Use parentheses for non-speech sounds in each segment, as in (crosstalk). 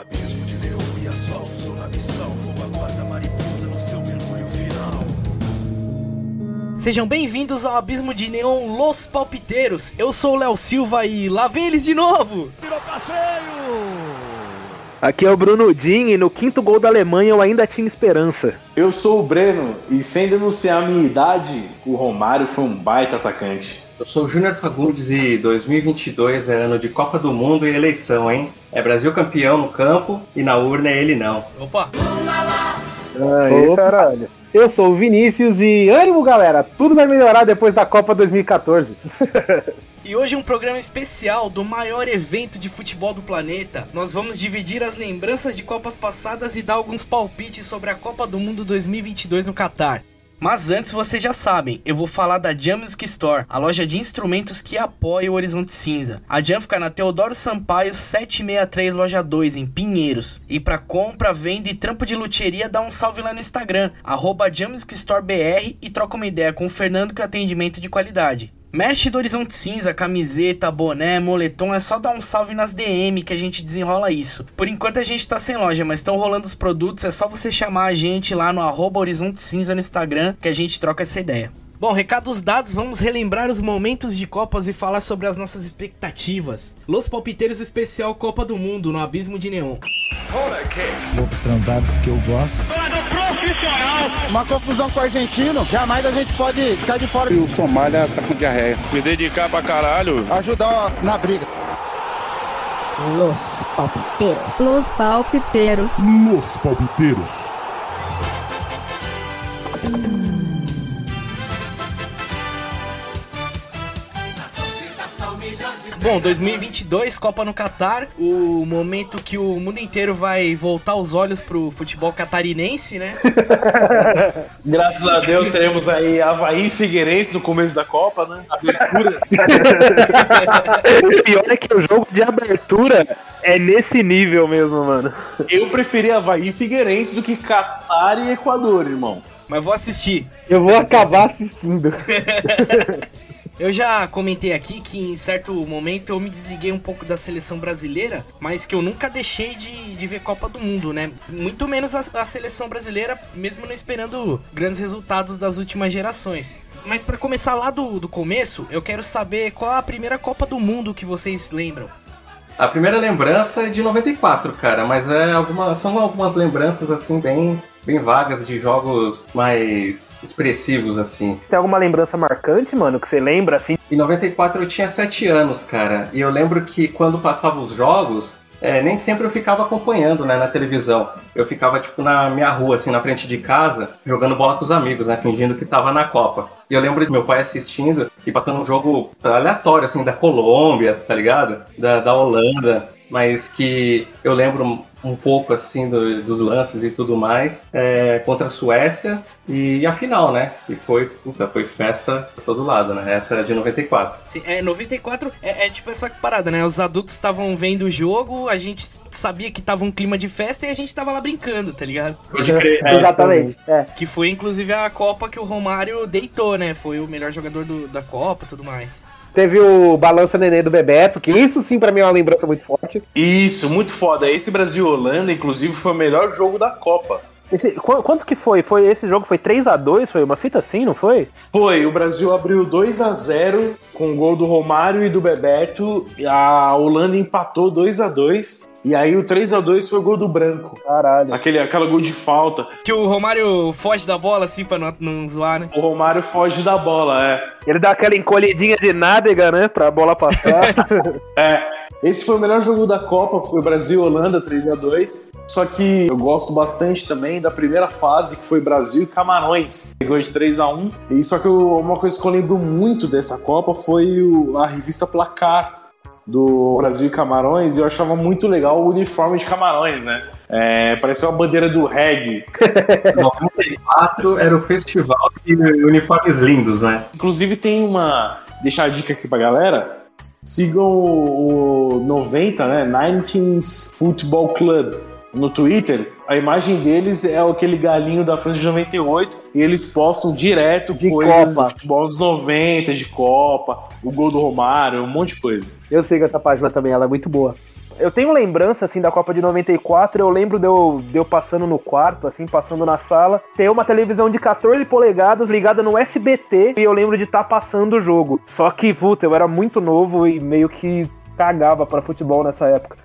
Abismo de neon e asfalto, sou na missão, vou aguarda mariposa no seu mergulho final. Sejam bem-vindos ao Abismo de Neon Los Palpiteiros. Eu sou o Léo Silva e lá vem eles de novo. Virou passeio! Aqui é o Bruno Din e no quinto gol da Alemanha eu ainda tinha esperança. Eu sou o Breno e sem denunciar a minha idade, o Romário foi um baita atacante. Eu sou o Júnior Fagundes e 2022 é ano de Copa do Mundo e eleição, hein? É Brasil campeão no campo e na urna é ele não. Opa! Aí, Opa. caralho. Eu sou o Vinícius e ânimo, galera! Tudo vai melhorar depois da Copa 2014. E hoje é um programa especial do maior evento de futebol do planeta. Nós vamos dividir as lembranças de Copas passadas e dar alguns palpites sobre a Copa do Mundo 2022 no Catar. Mas antes, vocês já sabem, eu vou falar da Jam Music Store, a loja de instrumentos que apoia o Horizonte Cinza. A Jam fica na Teodoro Sampaio 763, loja 2, em Pinheiros. E para compra, venda e trampo de luthieria, dá um salve lá no Instagram, arroba Jam Music Store BR e troca uma ideia com o Fernando que é atendimento de qualidade. Merch do Horizonte Cinza, camiseta, boné, moletom, é só dar um salve nas DM que a gente desenrola isso. Por enquanto a gente tá sem loja, mas estão rolando os produtos, é só você chamar a gente lá no arroba Horizonte Cinza no Instagram que a gente troca essa ideia. Bom, recados dados, vamos relembrar os momentos de Copas e falar sobre as nossas expectativas. Los Palpiteiros Especial Copa do Mundo no Abismo de Neon. Loucos transados que eu gosto. Uma confusão com o argentino, jamais a gente pode ficar de fora E o Somália tá com diarreia. Me dedicar pra caralho. ajudar na briga. Los Palpiteiros. Los Palpiteiros. Los palpiteiros. Bom, 2022, Copa no Catar, o momento que o mundo inteiro vai voltar os olhos pro futebol catarinense, né? (laughs) Graças a Deus teremos aí Havaí e Figueirense no começo da Copa, né? Abertura. (laughs) o pior é que o jogo de abertura é nesse nível mesmo, mano. Eu preferi Havaí e Figueirense do que Catar e Equador, irmão. Mas vou assistir. Eu vou acabar assistindo. (laughs) Eu já comentei aqui que em certo momento eu me desliguei um pouco da seleção brasileira, mas que eu nunca deixei de, de ver Copa do Mundo, né? Muito menos a, a seleção brasileira, mesmo não esperando grandes resultados das últimas gerações. Mas pra começar lá do, do começo, eu quero saber qual a primeira Copa do Mundo que vocês lembram. A primeira lembrança é de 94, cara, mas é alguma, são algumas lembranças assim bem, bem vagas de jogos mais expressivos assim. Tem alguma lembrança marcante, mano, que você lembra assim? Em 94 eu tinha 7 anos, cara, e eu lembro que quando passavam os jogos, é, nem sempre eu ficava acompanhando, né, na televisão. Eu ficava, tipo, na minha rua, assim, na frente de casa, jogando bola com os amigos, né, fingindo que tava na Copa. E eu lembro de meu pai assistindo e passando um jogo aleatório, assim, da Colômbia, tá ligado? Da, da Holanda, mas que eu lembro um pouco, assim, do- dos lances e tudo mais, é, contra a Suécia e a final, né, que foi, puta, foi festa pra todo lado, né, essa é de 94. Sim, é, 94 é, é tipo essa parada, né? Os adultos estavam vendo o jogo, a gente sabia que tava um clima de festa e a gente tava lá brincando, tá ligado? Pode crer. É, Exatamente. É. Que foi inclusive a Copa que o Romário deitou, né? Foi o melhor jogador do- da Copa e tudo mais. Teve o Balança Nenê do Bebeto, que isso sim pra mim é uma lembrança muito forte. Isso, muito foda. Esse Brasil Holanda, inclusive, foi o melhor jogo da Copa. Esse- qu- quanto que foi? foi? Esse jogo foi 3 a 2 Foi uma fita assim, não foi? Foi, o Brasil abriu 2 a 0 com o gol do Romário e do Bebeto. e A Holanda empatou 2 a 2 E aí o 3 a 2 foi o gol do Branco. Caralho. Aquele, aquela gol de falta. Que o Romário foge da bola assim pra não, não zoar, né? O Romário foge da bola, é. Ele dá aquela encolhidinha de nádega, né? Pra bola passar. (laughs) É, esse foi o melhor jogo da Copa, foi Brasil e Holanda 3 a 2 Só que eu gosto bastante também da primeira fase, que foi Brasil e Camarões. Pegou de 3 a 1 E só que eu- uma coisa que eu lembro muito dessa Copa foi o- a revista Placar do Brasil e Camarões, e eu achava muito legal o uniforme de Camarões, né? É, parecia uma bandeira do reggae. (laughs) 94 era o festival de uniformes lindos, né? Inclusive tem uma. Deixar a dica aqui pra galera. Sigam o, o 90, né? 19s Football Club no Twitter. A imagem deles é aquele galinho da França de 98 e eles postam direto De coisas Copa. de futebol dos 90, de Copa, o gol do Romário, um monte de coisa. Eu sigo essa página também, ela é muito boa. Eu tenho lembrança, assim, da Copa de 94. Eu lembro de eu, de eu passando no quarto, assim, passando na sala, ter uma televisão de 14 polegadas ligada no SBT e eu lembro de estar tá passando o jogo. Só que, puta, eu era muito novo e meio que cagava para futebol nessa época.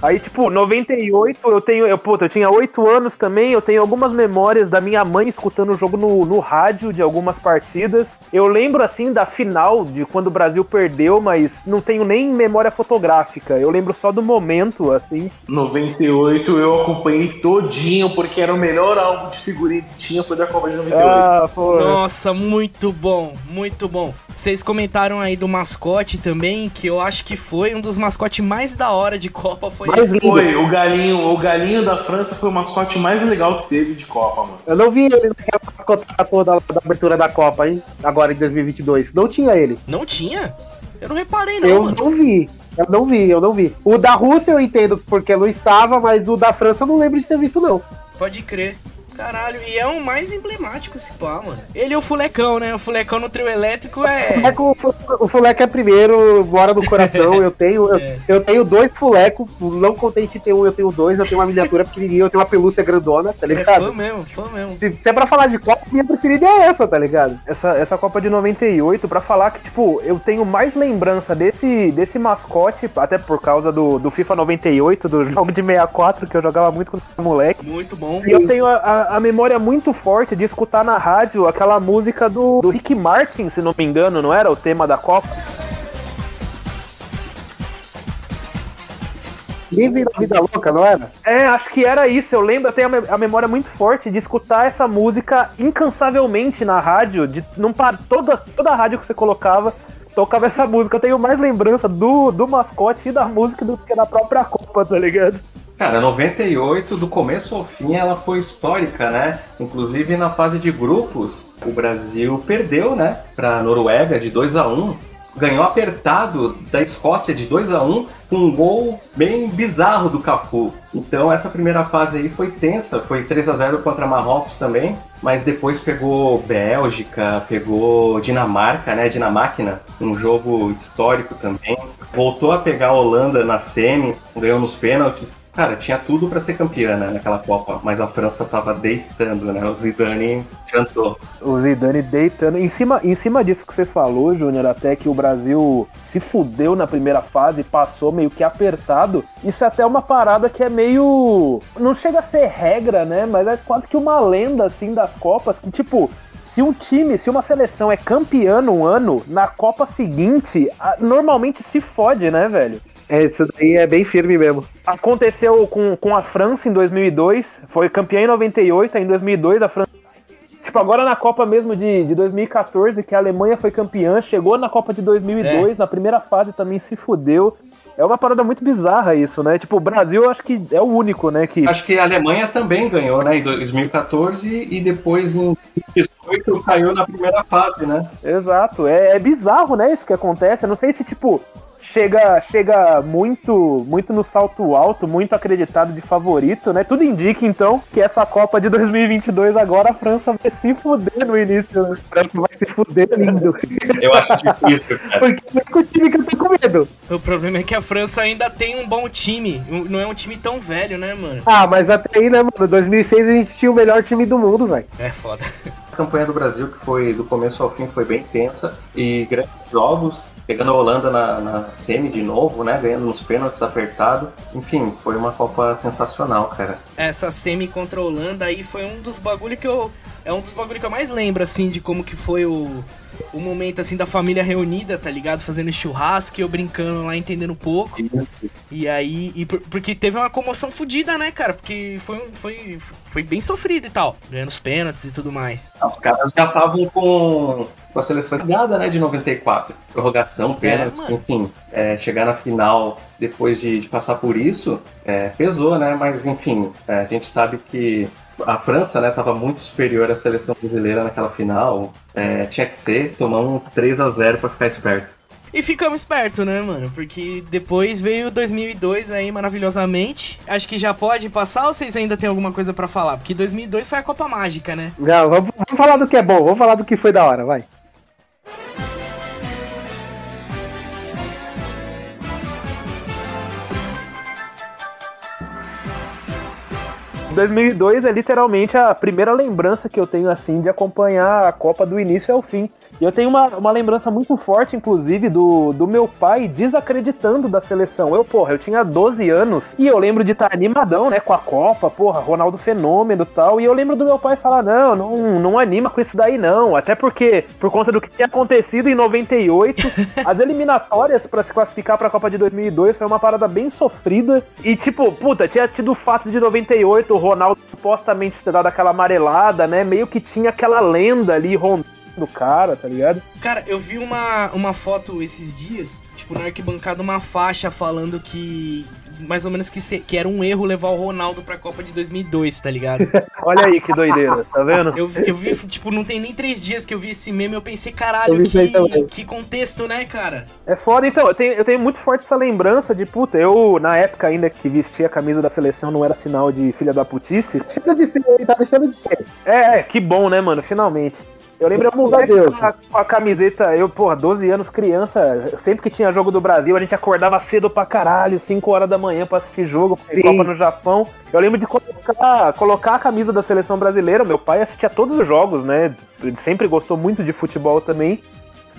Aí, tipo, 98, eu tenho. Eu, puta, eu tinha 8 anos também. Eu tenho algumas memórias da minha mãe escutando o jogo no, no rádio de algumas partidas. Eu lembro, assim, da final, de quando o Brasil perdeu, mas não tenho nem memória fotográfica. Eu lembro só do momento, assim. 98 eu acompanhei todinho, porque era o melhor álbum de figurinha que tinha, foi da Copa de 98. Ah, pô. Nossa, muito bom, muito bom. Vocês comentaram aí do mascote também, que eu acho que foi um dos mascotes mais da hora de Copa. Foi mais. Foi, o galinho, o galinho da França foi o mascote mais legal que teve de Copa, mano. Eu não vi ele naquela mascote toda da abertura da Copa, hein? Agora em 2022. Não tinha ele. Não tinha? Eu não reparei, não. Eu mano. não vi. Eu não vi, eu não vi. O da Rússia eu entendo porque não estava, mas o da França eu não lembro de ter visto, não. Pode crer. Caralho, e é o mais emblemático esse pá, mano. Ele e o Fulecão, né? O Fulecão no trio elétrico é. Fuleco, o Fuleco é primeiro, mora no coração. Eu tenho, (laughs) é. eu, eu, tenho dois Fulecos, não contente de ter um, eu tenho dois. Eu tenho uma miniatura pequenininha, eu tenho uma pelúcia grandona, tá ligado? É fã mesmo, fã mesmo. Se, se é pra falar de Copa, minha preferida é essa, tá ligado? Essa, essa Copa de 98, pra falar que, tipo, eu tenho mais lembrança desse, desse mascote, até por causa do, do FIFA 98, do jogo de 64, que eu jogava muito quando era moleque. Muito bom. E eu tenho a, a a memória muito forte de escutar na rádio aquela música do, do Rick Martin, se não me engano, não era o tema da Copa? Livre da Vida Louca, não era? É, acho que era isso. Eu lembro, eu tenho a memória muito forte de escutar essa música incansavelmente na rádio. De, não para, toda, toda a rádio que você colocava tocava essa música. Eu tenho mais lembrança do, do mascote e da música do que da própria Copa, tá ligado? Cara, 98, do começo ao fim, ela foi histórica, né? Inclusive na fase de grupos, o Brasil perdeu, né? Pra Noruega de 2 a 1 ganhou apertado da Escócia de 2 a 1 com um gol bem bizarro do Cafu. Então essa primeira fase aí foi tensa, foi 3 a 0 contra Marrocos também, mas depois pegou Bélgica, pegou Dinamarca, né, Dinamáquina, um jogo histórico também. Voltou a pegar a Holanda na semi, ganhou nos pênaltis Cara, tinha tudo para ser campeã né, naquela Copa, mas a França tava deitando, né? O Zidane cantou. O Zidane deitando. Em cima, em cima disso que você falou, Júnior, até que o Brasil se fudeu na primeira fase, passou meio que apertado. Isso é até uma parada que é meio. Não chega a ser regra, né? Mas é quase que uma lenda, assim, das Copas, que, tipo, se um time, se uma seleção é campeã um ano, na Copa seguinte, normalmente se fode, né, velho? É, isso daí é bem firme mesmo. Aconteceu com, com a França em 2002, foi campeã em 98, aí em 2002 a França. Tipo, agora na Copa mesmo de, de 2014, que a Alemanha foi campeã, chegou na Copa de 2002, é. na primeira fase também se fudeu. É uma parada muito bizarra isso, né? Tipo, o Brasil eu acho que é o único, né? Que... Acho que a Alemanha também ganhou, né? Em 2014 e depois em 2018 caiu na primeira fase, né? Exato. É, é bizarro, né? Isso que acontece. Eu não sei se, tipo, chega chega muito muito no salto alto, muito acreditado de favorito, né? Tudo indica então que essa Copa de 2022 agora a França vai se fuder no início, né? A França vai se fuder lindo. (laughs) Eu acho difícil, cara. Porque é o time que eu tô com medo. O problema é que a França ainda tem um bom time, não é um time tão velho, né, mano? Ah, mas até aí, né, mano? 2006 a gente tinha o melhor time do mundo, velho. É foda. A campanha do Brasil, que foi do começo ao fim, foi bem tensa e grandes jogos pegando a Holanda na, na semi de novo, né? Ganhando nos pênaltis apertado. Enfim, foi uma Copa sensacional, cara. Essa semi contra a Holanda aí foi um dos bagulho que eu. É um dos bagulho que eu mais lembro, assim, de como que foi o, o momento assim da família reunida, tá ligado? Fazendo churrasco e eu brincando lá, entendendo um pouco. Isso. E aí, e por, porque teve uma comoção fodida, né, cara? Porque foi, foi, foi bem sofrido e tal, ganhando os pênaltis e tudo mais. Ah, os caras já estavam com, com a seleção ligada, né, de 94. Prorrogação, é, pênalti, é, enfim. É, chegar na final depois de, de passar por isso, é, pesou, né? Mas enfim, é, a gente sabe que a França, né, tava muito superior à seleção brasileira naquela final. É, tinha que ser tomar um 3 a 0 para ficar esperto. E ficamos espertos, né, mano? Porque depois veio 2002 aí maravilhosamente. Acho que já pode passar ou vocês ainda tem alguma coisa pra falar? Porque 2002 foi a Copa Mágica, né? Não, vamos, vamos falar do que é bom, vamos falar do que foi da hora, vai. 2002 é literalmente a primeira lembrança que eu tenho assim de acompanhar a Copa do início ao fim. E eu tenho uma, uma lembrança muito forte, inclusive, do, do meu pai desacreditando da seleção. Eu, porra, eu tinha 12 anos e eu lembro de estar animadão, né, com a Copa, porra, Ronaldo Fenômeno e tal. E eu lembro do meu pai falar: não, não, não anima com isso daí, não. Até porque, por conta do que tinha acontecido em 98, (laughs) as eliminatórias para se classificar para a Copa de 2002 foi uma parada bem sofrida. E, tipo, puta, tinha tido o fato de 98, o Ronaldo supostamente ter dado aquela amarelada, né? Meio que tinha aquela lenda ali rondando do cara, tá ligado? Cara, eu vi uma, uma foto esses dias, tipo, na arquibancada, uma faixa falando que. Mais ou menos que, se- que era um erro levar o Ronaldo pra Copa de 2002, tá ligado? (laughs) Olha aí que doideira, tá vendo? Eu, vi- eu vi, tipo, não tem nem três dias que eu vi esse meme, eu pensei, caralho, Eu que, que contexto, né, cara? É foda, então, eu tenho, eu tenho muito forte essa lembrança de, puta, eu, na época ainda que vestia a camisa da seleção, não era sinal de filha da putice. Deixando de ser, ele tá deixando de ser. É, é, que bom, né, mano, finalmente. Eu lembro Graças eu moleque a com a, com a camiseta, eu, porra, 12 anos, criança, sempre que tinha jogo do Brasil, a gente acordava cedo pra caralho, 5 horas da manhã pra assistir jogo, pra Sim. Copa no Japão. Eu lembro de colocar, colocar a camisa da seleção brasileira, meu pai assistia todos os jogos, né, ele sempre gostou muito de futebol também.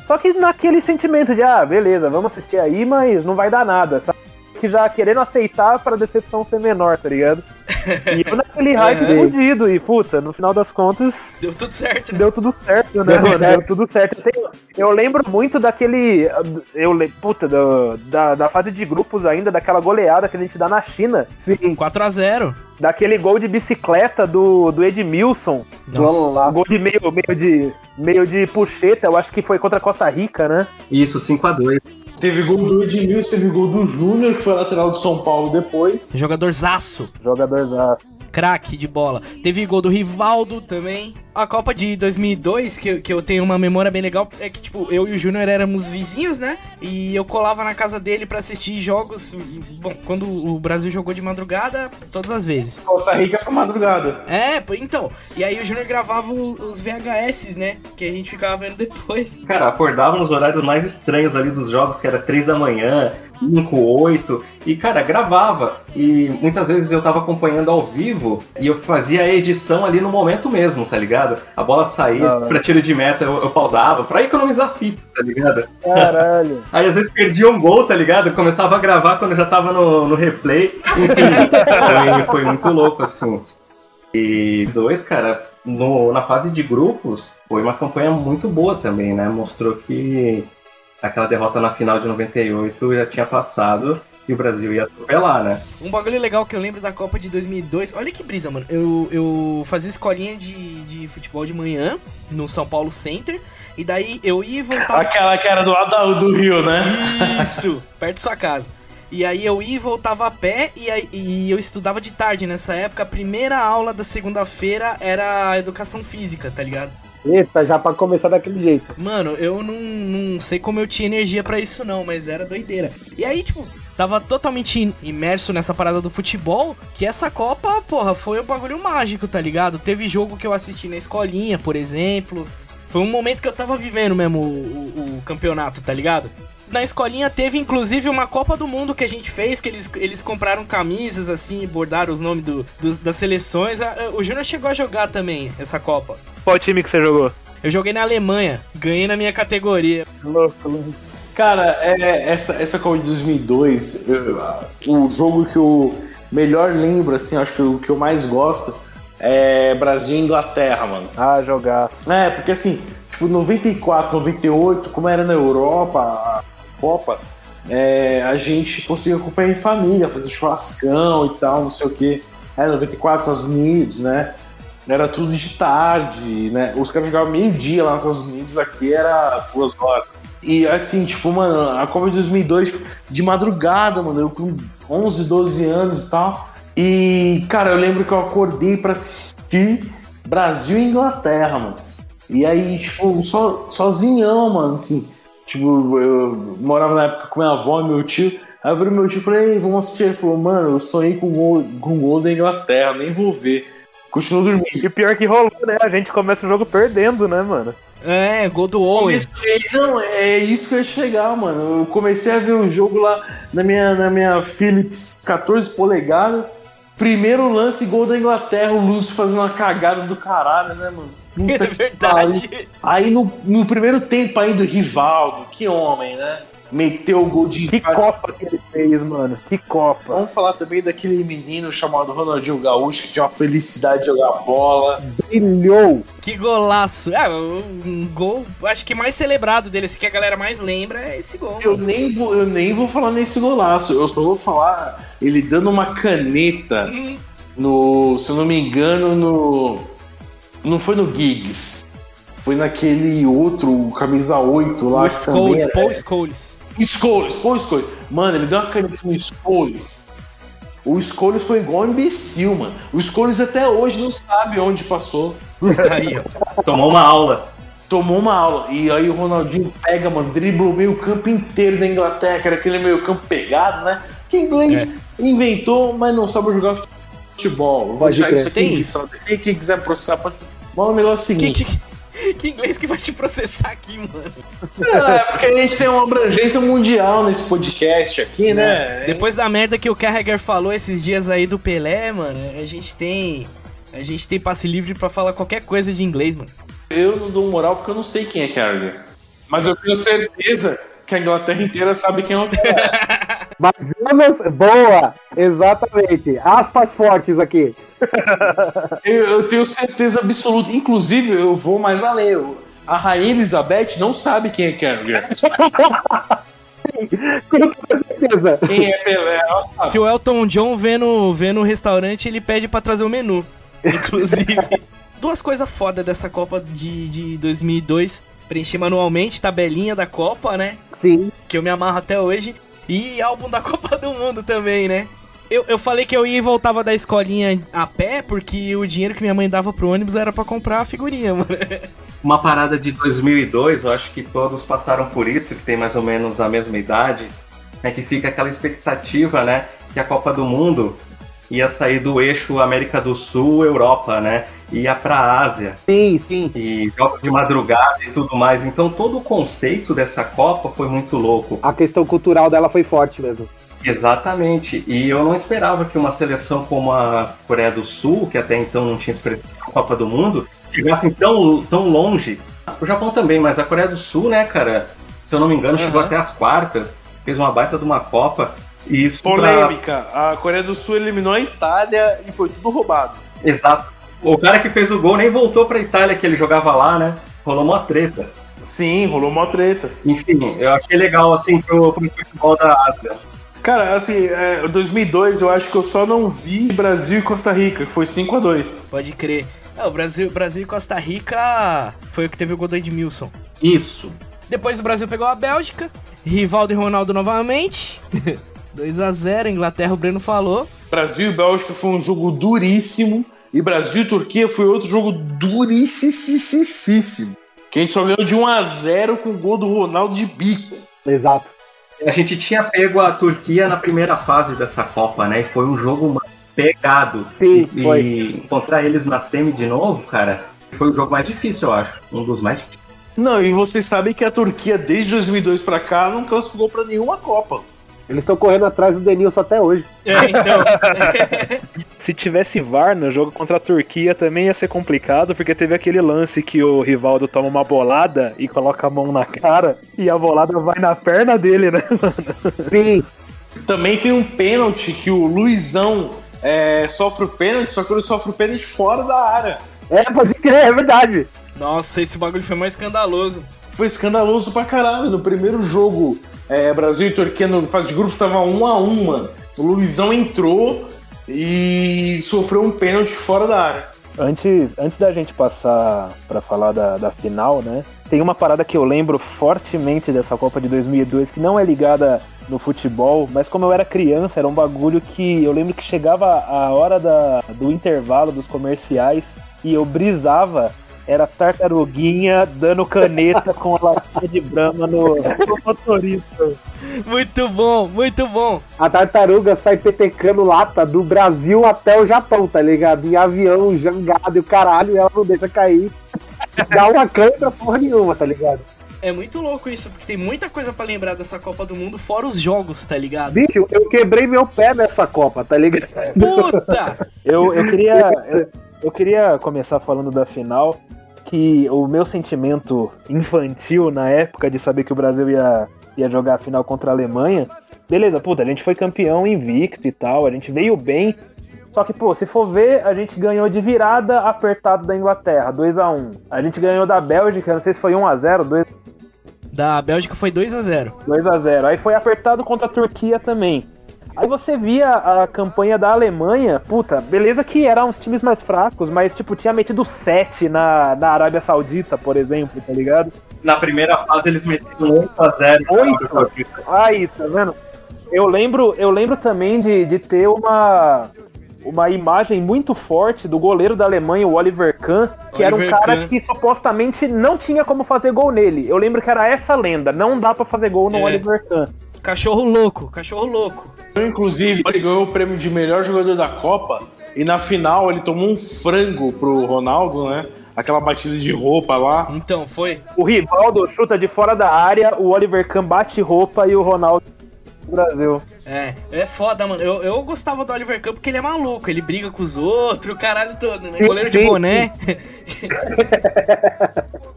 Só que naquele sentimento de, ah, beleza, vamos assistir aí, mas não vai dar nada, sabe? Que já querendo aceitar pra decepção ser menor, tá ligado? E eu naquele hype Uhum. fudido, e puta, no final das contas, Deu tudo certo, né? Deu tudo certo, né, Deu. Deu tudo certo. Eu, tenho- eu lembro muito daquele. Eu le- Puta, do- da, da fase de grupos ainda, daquela goleada que a gente dá na China. Sim. 4x0. Daquele gol de bicicleta do, do Edmilson. Um gol de meio, meio de. meio de puxeta, eu acho que foi contra a Costa Rica, né? Isso, 5x2. Teve gol do Edmilson, teve gol do Júnior, que foi lateral de São Paulo depois. Jogador zaço. Jogadorzaço. craque de bola. Teve gol do Rivaldo também. A Copa de 2002, que, eu- que eu tenho uma memória bem legal, é que, tipo, eu e o Júnior éramos vizinhos, né? E eu colava na casa dele pra assistir jogos. Bom, quando o Brasil jogou de madrugada, todas as vezes. Costa Rica foi madrugada. É, então. E aí o Júnior gravava os VHS, né? Que a gente ficava vendo depois. Cara, acordava nos horários mais estranhos ali dos jogos, que era 3 da manhã, 5, 8. E, cara, gravava. E muitas vezes eu tava acompanhando ao vivo e eu fazia a edição ali no momento mesmo, tá ligado? A bola saía Ah. pra tiro de meta, eu, eu pausava pra economizar fita, tá ligado? Caralho. (laughs) Aí às vezes perdia um gol, tá ligado? Começava a gravar quando já tava no, no replay. Enfim, foi, foi muito louco, assim. E dois, cara, no- na fase de grupos, foi uma campanha muito boa também, né? Mostrou que aquela derrota na final de 98 já tinha passado e o Brasil ia atropelar, né? Um bagulho legal que eu lembro da Copa de 2002. Olha que brisa, mano. Eu, eu fazia escolinha de, de futebol de manhã no São Paulo Center. E daí eu ia e voltava. Aquela que era do lado do Rio, né? Isso, perto da sua casa. E aí eu ia e voltava a pé e, aí- e eu estudava de tarde nessa época. A primeira aula da segunda-feira era educação física, tá ligado? Eita, já pra começar daquele jeito. Mano, eu não, não sei como eu tinha energia pra isso não, mas era doideira. E aí, tipo, tava totalmente imerso nessa parada do futebol, que essa Copa, porra, foi um bagulho mágico, tá ligado? Teve jogo que eu assisti na escolinha, por exemplo. Foi um momento que eu tava vivendo mesmo o, o- o campeonato, tá ligado? Na escolinha teve inclusive uma Copa do Mundo que a gente fez, que eles, eles compraram camisas assim, e bordaram os nomes do, dos- das seleções. Ah, ah, O Júnior chegou a jogar também essa Copa. Qual time que você jogou? Eu joguei na Alemanha, ganhei na minha categoria. Louco, louco. Cara, é, essa, essa Copa de 2002, eu- o jogo que eu melhor lembro, assim, acho que o que eu mais gosto é Brasil e Inglaterra, mano. Ah, jogar. É, porque assim, tipo, 94, 98, como era na Europa, Copa, é, a gente conseguia acompanhar em família, fazer churrascão e tal, não sei o quê. É, 94, Estados Unidos, né? Era tudo de tarde, né? Os caras jogavam meio-dia lá nos Estados Unidos, aqui era duas horas. E assim, tipo, mano, a Copa de 2002, de madrugada, mano, eu com 11, 12 anos e tal. E, cara, eu lembro que eu acordei pra assistir Brasil e Inglaterra, mano. E aí, tipo, so, sozinhão, mano, assim. Tipo, eu morava na época com minha avó e meu tio. Aí eu falei meu tio e falei, "Ei, vamos assistir. Ele falou, mano, eu sonhei com o o gol da Inglaterra, nem vou ver. Continuo dormindo. E pior que rolou, né? A gente começa o jogo perdendo, né, mano? É, gol do Owen. Não, é isso que eu ia chegar, mano. Eu comecei a ver o jogo lá na minha, na minha Philips 14 polegadas. Primeiro lance, gol da Inglaterra, o Lúcio fazendo uma cagada do caralho, né, mano? Puta (laughs) É verdade. pariu. Aí no, no primeiro tempo ainda, Rivaldo, que homem, né? Meteu o gol de Que empate. copa que ele fez, mano. Que copa. Vamos falar também daquele menino chamado Ronaldinho Gaúcho, que tinha uma felicidade de jogar bola. Brilhou. Que golaço. É, um gol, acho que mais celebrado dele, esse que a galera mais lembra é esse gol. Eu nem, vou, eu nem vou falar nesse golaço, eu só vou falar ele dando uma caneta no, se eu não me engano, no. Não foi no Giggs. Foi naquele outro, camisa 8 lá. O que também Scholes, era- Paul Scholes. Scholes, Paul Scholes. Mano, ele deu uma caneta no Scholes. O Scholes foi igual um imbecil, mano. O Scholes até hoje não sabe onde passou. (laughs) Aí, ó. Tomou uma aula. Tomou uma aula. E aí o Ronaldinho pega, mano, dribla o meio campo inteiro da Inglaterra, que era aquele meio campo pegado, né? Que inglês inventou, mas não sabe jogar futebol. Vou Pode crer. isso Tem em isso. Quem, quiser processar, pode... O negócio é o seguinte. que, que inglês que vai te processar aqui, mano? É, porque a gente tem uma abrangência mundial nesse podcast aqui, né? Depois da merda que o Carragher falou esses dias aí do Pelé, mano, a gente tem. A gente tem passe livre pra falar qualquer coisa de inglês, mano. Eu não dou moral porque eu não sei quem é Carragher. Mas eu tenho certeza que a Inglaterra inteira sabe quem é o Carragher. (laughs) Mas vamos. Boa! Exatamente. Aspas fortes aqui. Eu, eu tenho certeza absoluta. Inclusive, eu vou mais além. Eu- A Rainha Elizabeth não sabe quem é Carragher. (laughs) Com certeza. Quem é Pelé? Se o Elton John vê no, vê no restaurante, ele pede pra trazer o menu. Inclusive. (laughs) Duas coisas foda dessa Copa de, de 2002. Preencher manualmente, tabelinha da Copa, né? Sim. Que eu me amarro até hoje. E álbum da (laughs) Copa do Mundo também, né? Eu, eu falei que eu ia e voltava da escolinha a pé, porque o dinheiro que minha mãe dava pro ônibus era pra comprar a figurinha, mano. (laughs) Uma parada de 2002, eu acho que todos passaram por isso, que tem mais ou menos a mesma idade, é que fica aquela expectativa, né, que a Copa do Mundo ia sair do eixo América do Sul, Europa, né, ia pra Ásia, Sim, sim. e jogos de madrugada e tudo mais. Então todo o conceito dessa Copa foi muito louco. A questão cultural dela foi forte mesmo. Exatamente. E eu não esperava que uma seleção como a Coreia do Sul, que até então não tinha expressão na Copa do Mundo, chegasse tão, tão longe. O Japão também, mas a Coreia do Sul, né, cara? Se eu não me engano, chegou Aham. até as quartas, fez uma baita de uma Copa. Isso pra- Polêmica. A Coreia do Sul eliminou a Itália e foi tudo roubado. Exato. O cara que fez o gol nem voltou pra Itália, que ele jogava lá, né? Rolou uma treta. Sim, rolou uma treta. Enfim, eu achei legal, assim, pro, pro futebol da Ásia. Cara, assim, é, 2002 eu acho que eu só não vi Brasil e Costa Rica, que foi 5 a 2 Pode crer. Ah, o Brasil, Brasil e Costa Rica foi o que teve o gol do Edmilson. Isso. Depois o Brasil pegou a Bélgica. Rivaldo e Ronaldo novamente. (laughs) 2 a 0 Inglaterra, o Breno falou. Brasil e Bélgica foi um jogo duríssimo. E Brasil e Turquia foi outro jogo duríssimo. Que a gente só ganhou de 1 a 0 com o gol do Ronaldo de bico. Exato. A gente tinha pego a Turquia na primeira fase dessa Copa, né? E foi um jogo pegado. Sim, e, foi. e encontrar eles na semi de novo, cara, foi o jogo mais difícil, eu acho. Um dos mais difíceis. Não, e vocês sabem que a Turquia, desde 2002 pra cá, não classificou pra nenhuma Copa. Eles estão correndo atrás do Denilson até hoje. É, então. (laughs) Se tivesse VAR no jogo contra a Turquia também ia ser complicado, porque teve aquele lance que o Rivaldo toma uma bolada e coloca a mão na cara e a bolada vai na perna dele, né? (laughs) Sim. Também tem um pênalti que o Luizão é, sofre o pênalti, só que ele sofre o pênalti fora da área. É, pode crer, é verdade. Nossa, esse bagulho foi mais escandaloso. Foi escandaloso pra caralho. No primeiro jogo, é, Brasil e Turquia no fase de grupos tava um a um, mano. O Luizão entrou e sofreu um pênalti fora da área. Antes, antes da gente passar pra falar da, da final, né? Tem uma parada que eu lembro fortemente dessa Copa de 2002 que não é ligada no futebol, mas como eu era criança, era um bagulho que eu lembro que chegava a hora da, do intervalo dos comerciais e eu brisava era tartaruguinha dando caneta com a latinha de brama no, no motorista. Muito bom, muito bom. A tartaruga sai petecando lata do Brasil até o Japão, tá ligado? Em avião, jangado e o caralho, e ela não deixa cair. Dá uma câmera porra nenhuma, tá ligado? É muito louco isso, porque tem muita coisa pra lembrar dessa Copa do Mundo, fora os jogos, tá ligado? Bicho, eu quebrei meu pé nessa Copa, tá ligado? Puta! Eu, eu queria. Eu, eu queria começar falando da final. Que o meu sentimento infantil na época de saber que o Brasil ia, ia jogar a final contra a Alemanha. Beleza, puta, a gente foi campeão invicto e tal, a gente veio bem. Só que, pô, se for ver, a gente ganhou de virada apertado da Inglaterra, 2 a 1 A gente ganhou da Bélgica, não sei se foi 1 a 0 2 Da Bélgica foi 2 a 0 2 a 0 Aí foi apertado contra a Turquia também. Aí você via a campanha da Alemanha, puta, beleza que eram uns times mais fracos, mas tipo, tinha metido 7 na, na Arábia Saudita, por exemplo, tá ligado? Na primeira fase eles meteram 8 a 0 Oito? Aí, tá vendo? Eu lembro, eu lembro também de, de ter uma, uma imagem muito forte do goleiro da Alemanha, o Oliver Kahn, que era um Oliver cara Kahn. que supostamente não tinha como fazer gol nele. Eu lembro que era essa lenda, não dá pra fazer gol no É. Oliver Kahn. Cachorro louco, cachorro louco. Inclusive, ele ganhou o prêmio de melhor jogador da Copa e na final ele tomou um frango pro Ronaldo, né? Aquela batida de roupa lá. Então, foi. O Rivaldo chuta de fora da área, o Oliver Kahn bate roupa e o Ronaldo do Brasil. É, é foda, mano. Eu, eu gostava do Oliver Kahn porque ele é maluco, ele briga com os outros, o caralho todo, né? Goleiro de boné. (laughs)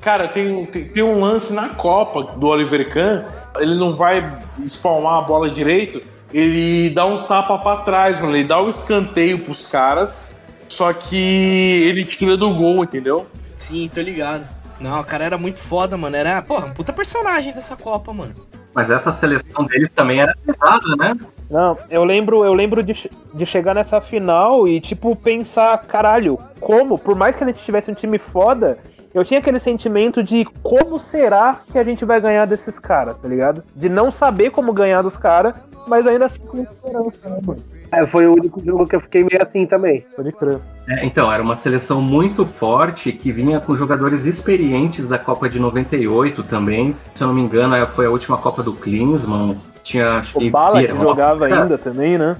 Cara, tem, tem, tem um lance na Copa do Oliver Kahn, ele não vai espalmar a bola direito, ele dá um tapa pra trás, mano. Ele dá o escanteio pros caras, só que ele tira do gol, entendeu? Sim, tô ligado. Não, o cara era muito foda, mano. Era, porra, um puta personagem dessa Copa, mano. Mas essa seleção deles também era pesada, né? Não, eu lembro, eu lembro de, de chegar nessa final e, tipo, pensar, caralho, como? Por mais que a gente tivesse um time foda, eu tinha aquele sentimento de como será que a gente vai ganhar desses caras, tá ligado? De não saber como ganhar dos caras, mas ainda assim com esperança, né, mano? É, foi o único jogo que eu fiquei meio assim também. Pode crer. É, então, era uma seleção muito forte que vinha com jogadores experientes da Copa de 98 também. Se eu não me engano, é, foi a última Copa do Klinsmann. Tinha acho O Bala que jogava ainda também, né?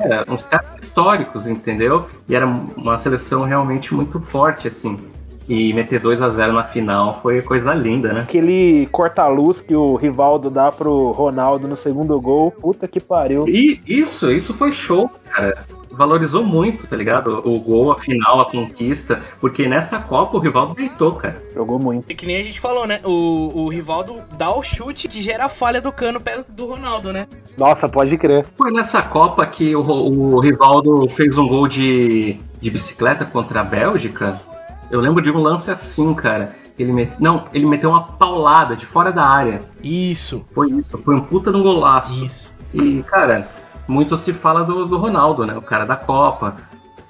É, uns caras históricos, entendeu? E era uma seleção realmente muito forte, assim. E meter 2 a 0 na final foi coisa linda, né? Aquele corta-luz que o Rivaldo dá pro Ronaldo no segundo gol, puta que pariu. E isso, isso foi show, cara. Valorizou muito, tá ligado? O gol, a final, a conquista. Porque nessa Copa o Rivaldo deitou, cara. Jogou muito. É que nem a gente falou, né? O, o Rivaldo dá o chute que gera a falha do cano do Ronaldo, né? Nossa, pode crer. Foi nessa Copa que o, o Rivaldo fez um gol de, de bicicleta contra a Bélgica. Eu lembro de um lance assim, cara. Ele met... Não, ele meteu uma paulada de fora da área. Isso, Foi isso, foi um puta um golaço. isso. E, cara, muito se fala do, do Ronaldo, né? O cara da Copa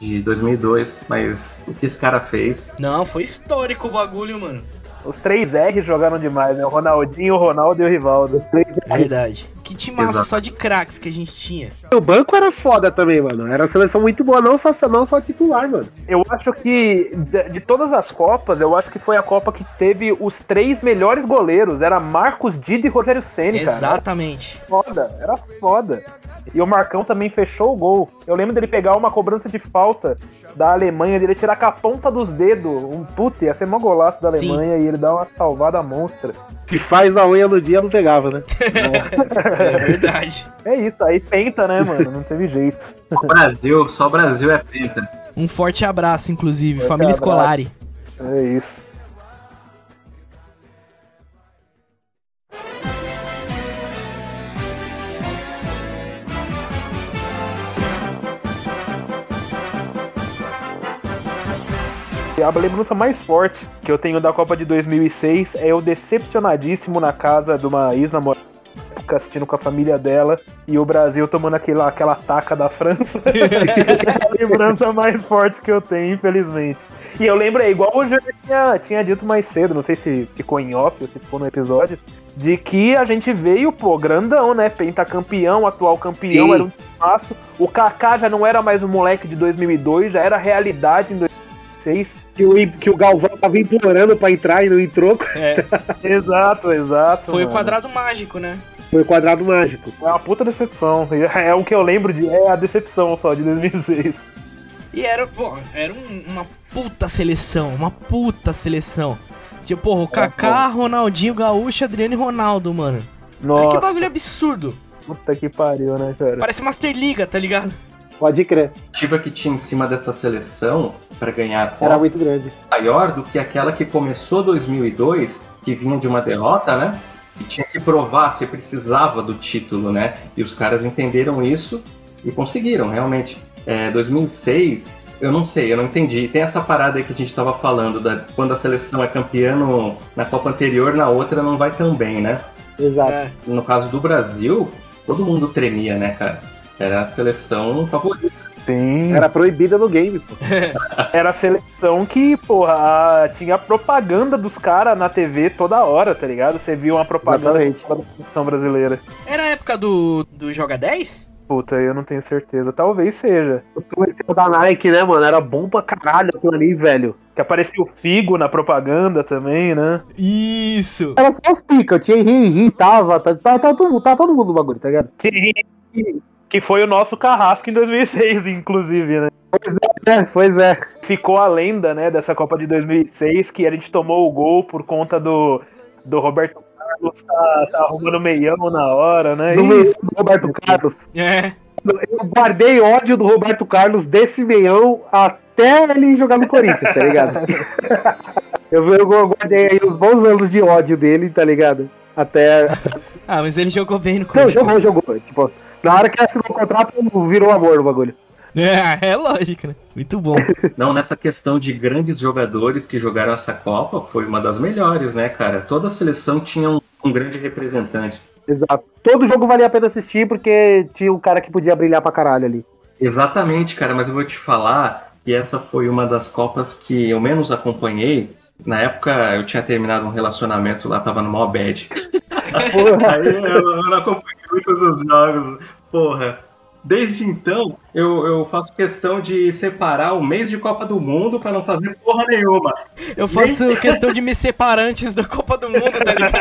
de 2002. Mas o que esse cara fez. Não, foi histórico o bagulho, mano. Os três R jogaram demais, né? O Ronaldinho, o Ronaldo e o Rivaldo. Os três R. Verdade. Que time massa Exato. só de craques que a gente tinha. O banco era foda também, mano. Era uma seleção muito boa, não só, não só titular, mano. Eu acho que de, de todas as Copas, eu acho que foi a Copa que teve os três melhores goleiros. Era Marcos Dida e Rogério Ceni, cara. Exatamente. Era foda, era foda. E o Marcão também fechou o gol. Eu lembro dele pegar uma cobrança de falta da Alemanha, dele tirar com a ponta dos dedos. Um puta, ia ser mó golaço da Sim. Alemanha e ele dá uma salvada monstra. Se faz a unha no dia, não pegava, né? (laughs) É (laughs) verdade. É isso, aí penta, né, mano? Não teve jeito. Só Brasil, só Brasil é penta. Um forte abraço, inclusive. Forte Família abraço. Escolari. É isso. A lembrança mais forte que eu tenho da Copa de 2006 é eu decepcionadíssimo na casa de uma ex-namorada assistindo com a família dela e o Brasil tomando aquela, aquela taca da França. (laughs) é a lembrança mais forte que eu tenho, infelizmente. E eu lembro, é igual o Júnior tinha, tinha dito mais cedo, não sei se ficou em off ou se ficou no episódio, de que a gente veio, pô, grandão, né? Pentacampeão, atual campeão, Sim. era um espaço. O Kaká já não era mais um moleque de 2002, já era realidade em 2006. Que o, que o Galvão tava implorando pra entrar e não entrou. É, (laughs) Exato, exato. foi o mano. quadrado mágico, né? Foi o quadrado mágico. É uma puta decepção. É o que eu lembro de. É a decepção só de 2006. E era, pô, era um- uma puta seleção, uma puta seleção. Tipo, porra, o Kaká, Ronaldinho, Gaúcho, Adriano e Ronaldo, mano. Olha Nossa, que bagulho absurdo. puta que pariu, né, cara? Parece Master Liga, tá ligado? Pode crer. A expectativa que tinha em cima dessa seleção para ganhar a Era muito grande. maior do que aquela que começou 2002, que vinha de uma derrota, né? E tinha que provar se precisava do título, né? E os caras entenderam isso e conseguiram, realmente. É, 2006, eu não sei, eu não entendi. Tem essa parada aí que a gente tava falando, da, quando a seleção é campeã no- na Copa anterior, na outra não vai tão bem, né? Exato. É. No caso do Brasil, todo mundo tremia, né, cara? Era a seleção favorita. Sim. Era proibida no game, pô. (laughs) Era a seleção que, porra, tinha propaganda dos caras na TV toda hora, tá ligado? Você viu uma propaganda da seleção brasileira. Era a época do, do Joga 10? Puta, eu não tenho certeza. Talvez seja. Os comerciais da Nike, né, mano? Era bom pra caralho aquilo ali, velho. Que aparecia o Figo na propaganda também, né? Isso. Era só os pica, tinha Henry Henry, tava, tá, tá, tá, todo, mundo- tá todo mundo no bagulho, tá ligado? Que foi o nosso carrasco em 2006, inclusive, né? É, pois é. Ficou a lenda, né, dessa Copa de 2006, que a gente tomou o gol por conta do, do Roberto Carlos tá, tá arrumando meião na hora, né? Do, E- meio do Roberto Carlos. É. Eu guardei ódio do Roberto Carlos desse meião até ele jogar no Corinthians, tá ligado? (laughs) eu, eu guardei aí uns bons anos de ódio dele, tá ligado? Até. Ah, mas ele jogou bem no Não, Corinthians. jogou, jogou. Tipo, na hora que assinou o contrato, virou amor o bagulho. É, é lógico, né? Muito bom. (laughs) Não, nessa questão de grandes jogadores que jogaram essa Copa, foi uma das melhores, né, cara? Toda seleção tinha um, um grande representante. Exato. Todo jogo valia a pena assistir porque tinha um cara que podia brilhar pra caralho ali. Exatamente, cara, mas eu vou te falar que essa foi uma das Copas que eu menos acompanhei. Na época eu tinha terminado um relacionamento lá, tava no maior bad. (laughs) Aí eu, eu não acompanhei muitos os jogos. Porra. Desde então, eu, eu faço questão de separar o mês de Copa do Mundo pra não fazer porra nenhuma. Eu faço questão de me separar antes da Copa do Mundo, tá ligado?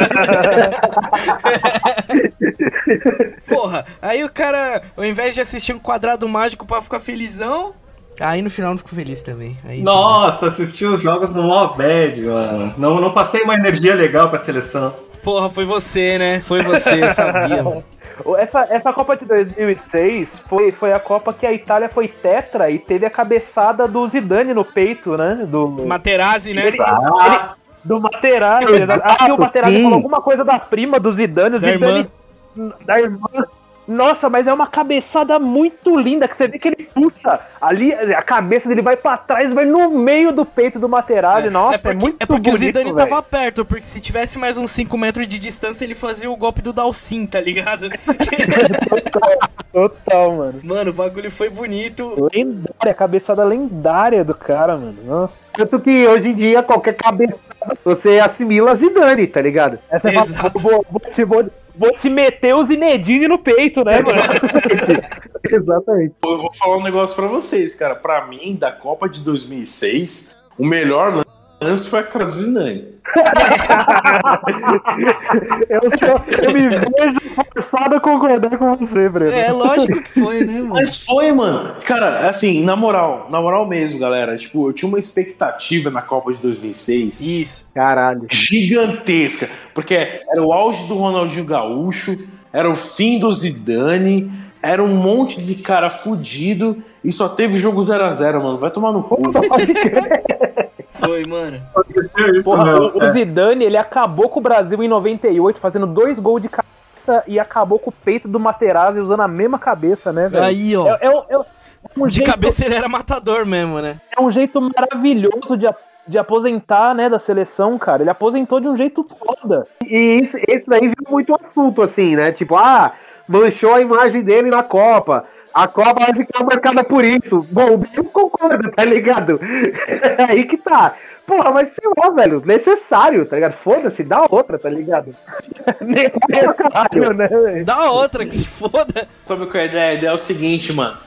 (laughs) Porra, aí o cara, ao invés de assistir um quadrado mágico pra ficar felizão, aí no final não fico feliz também. Aí, Nossa, assisti os jogos no maior bad, mano. Não, não passei uma energia legal pra seleção. Porra, foi você, né? Foi você, eu sabia, mano. (laughs) Essa, essa Copa de 2006 foi, foi a Copa que a Itália foi tetra e teve a cabeçada do Zidane no peito, né? Do, Materazzi, né? Ele- ele- do Materazzi. Exato, Acho que o Materazzi sim. falou alguma coisa da prima do Zidane. O Da Zidane, Da irmã. Nossa, mas é uma cabeçada muito linda que você vê que ele puxa ali, a cabeça dele vai pra trás, vai no meio do peito do Materazzi. Nossa, é, é porque, muito é porque o bonito, Zidane velho. tava perto, porque se tivesse mais uns 5 metros de distância, ele fazia o golpe do Dalcin, tá ligado? (laughs) Total, mano. mano, o bagulho foi bonito. Lendária, cabeçada lendária do cara, mano. Nossa. Tanto que hoje em dia, qualquer cabeçada, você assimila Zidane, tá ligado? Essa é Exato. vou, vou, te, vou, vou te meter o Zinedine no peito, né, mano? (laughs) Exatamente. Eu vou falar um negócio pra vocês, cara. Pra mim, da Copa de 2006, o melhor lance foi a Zidane. (laughs) eu, sou, eu me vejo forçado a concordar com você, Breno. É, lógico que foi, né, mano? Mas foi, mano. Cara, assim, na moral, na moral mesmo, galera. Tipo, eu tinha uma expectativa na Copa de 2006 Isso. Caralho. gigantesca. Porque era o auge do Ronaldinho Gaúcho, era o fim do Zidane, era um monte de cara fudido e só teve jogo 0x0, mano. Vai tomar no cu. Foi, mano. Porra, Não, o, é. Zidane, ele acabou com o Brasil em 98, fazendo dois gols de cabeça e acabou com o peito do Materazzi usando a mesma cabeça, né, velho? Aí, ó. É, é, um- é um De jeito, cabeça ele era matador mesmo, né? é um jeito maravilhoso de, de aposentar, né, da seleção, cara. Ele aposentou de um jeito foda. E isso, esse daí viu muito assunto, assim, né? Tipo, ah, manchou a imagem dele na Copa. A Copa vai ficar marcada por isso. Bom, o bicho concorda, tá ligado? (laughs) Aí que tá. Porra, mas sei lá, velho, necessário, tá ligado? Foda-se, dá outra, tá ligado? (laughs) necessário. né, velho? Dá outra, que se foda. Sabe qual é a ideia? A ideia é o seguinte, mano.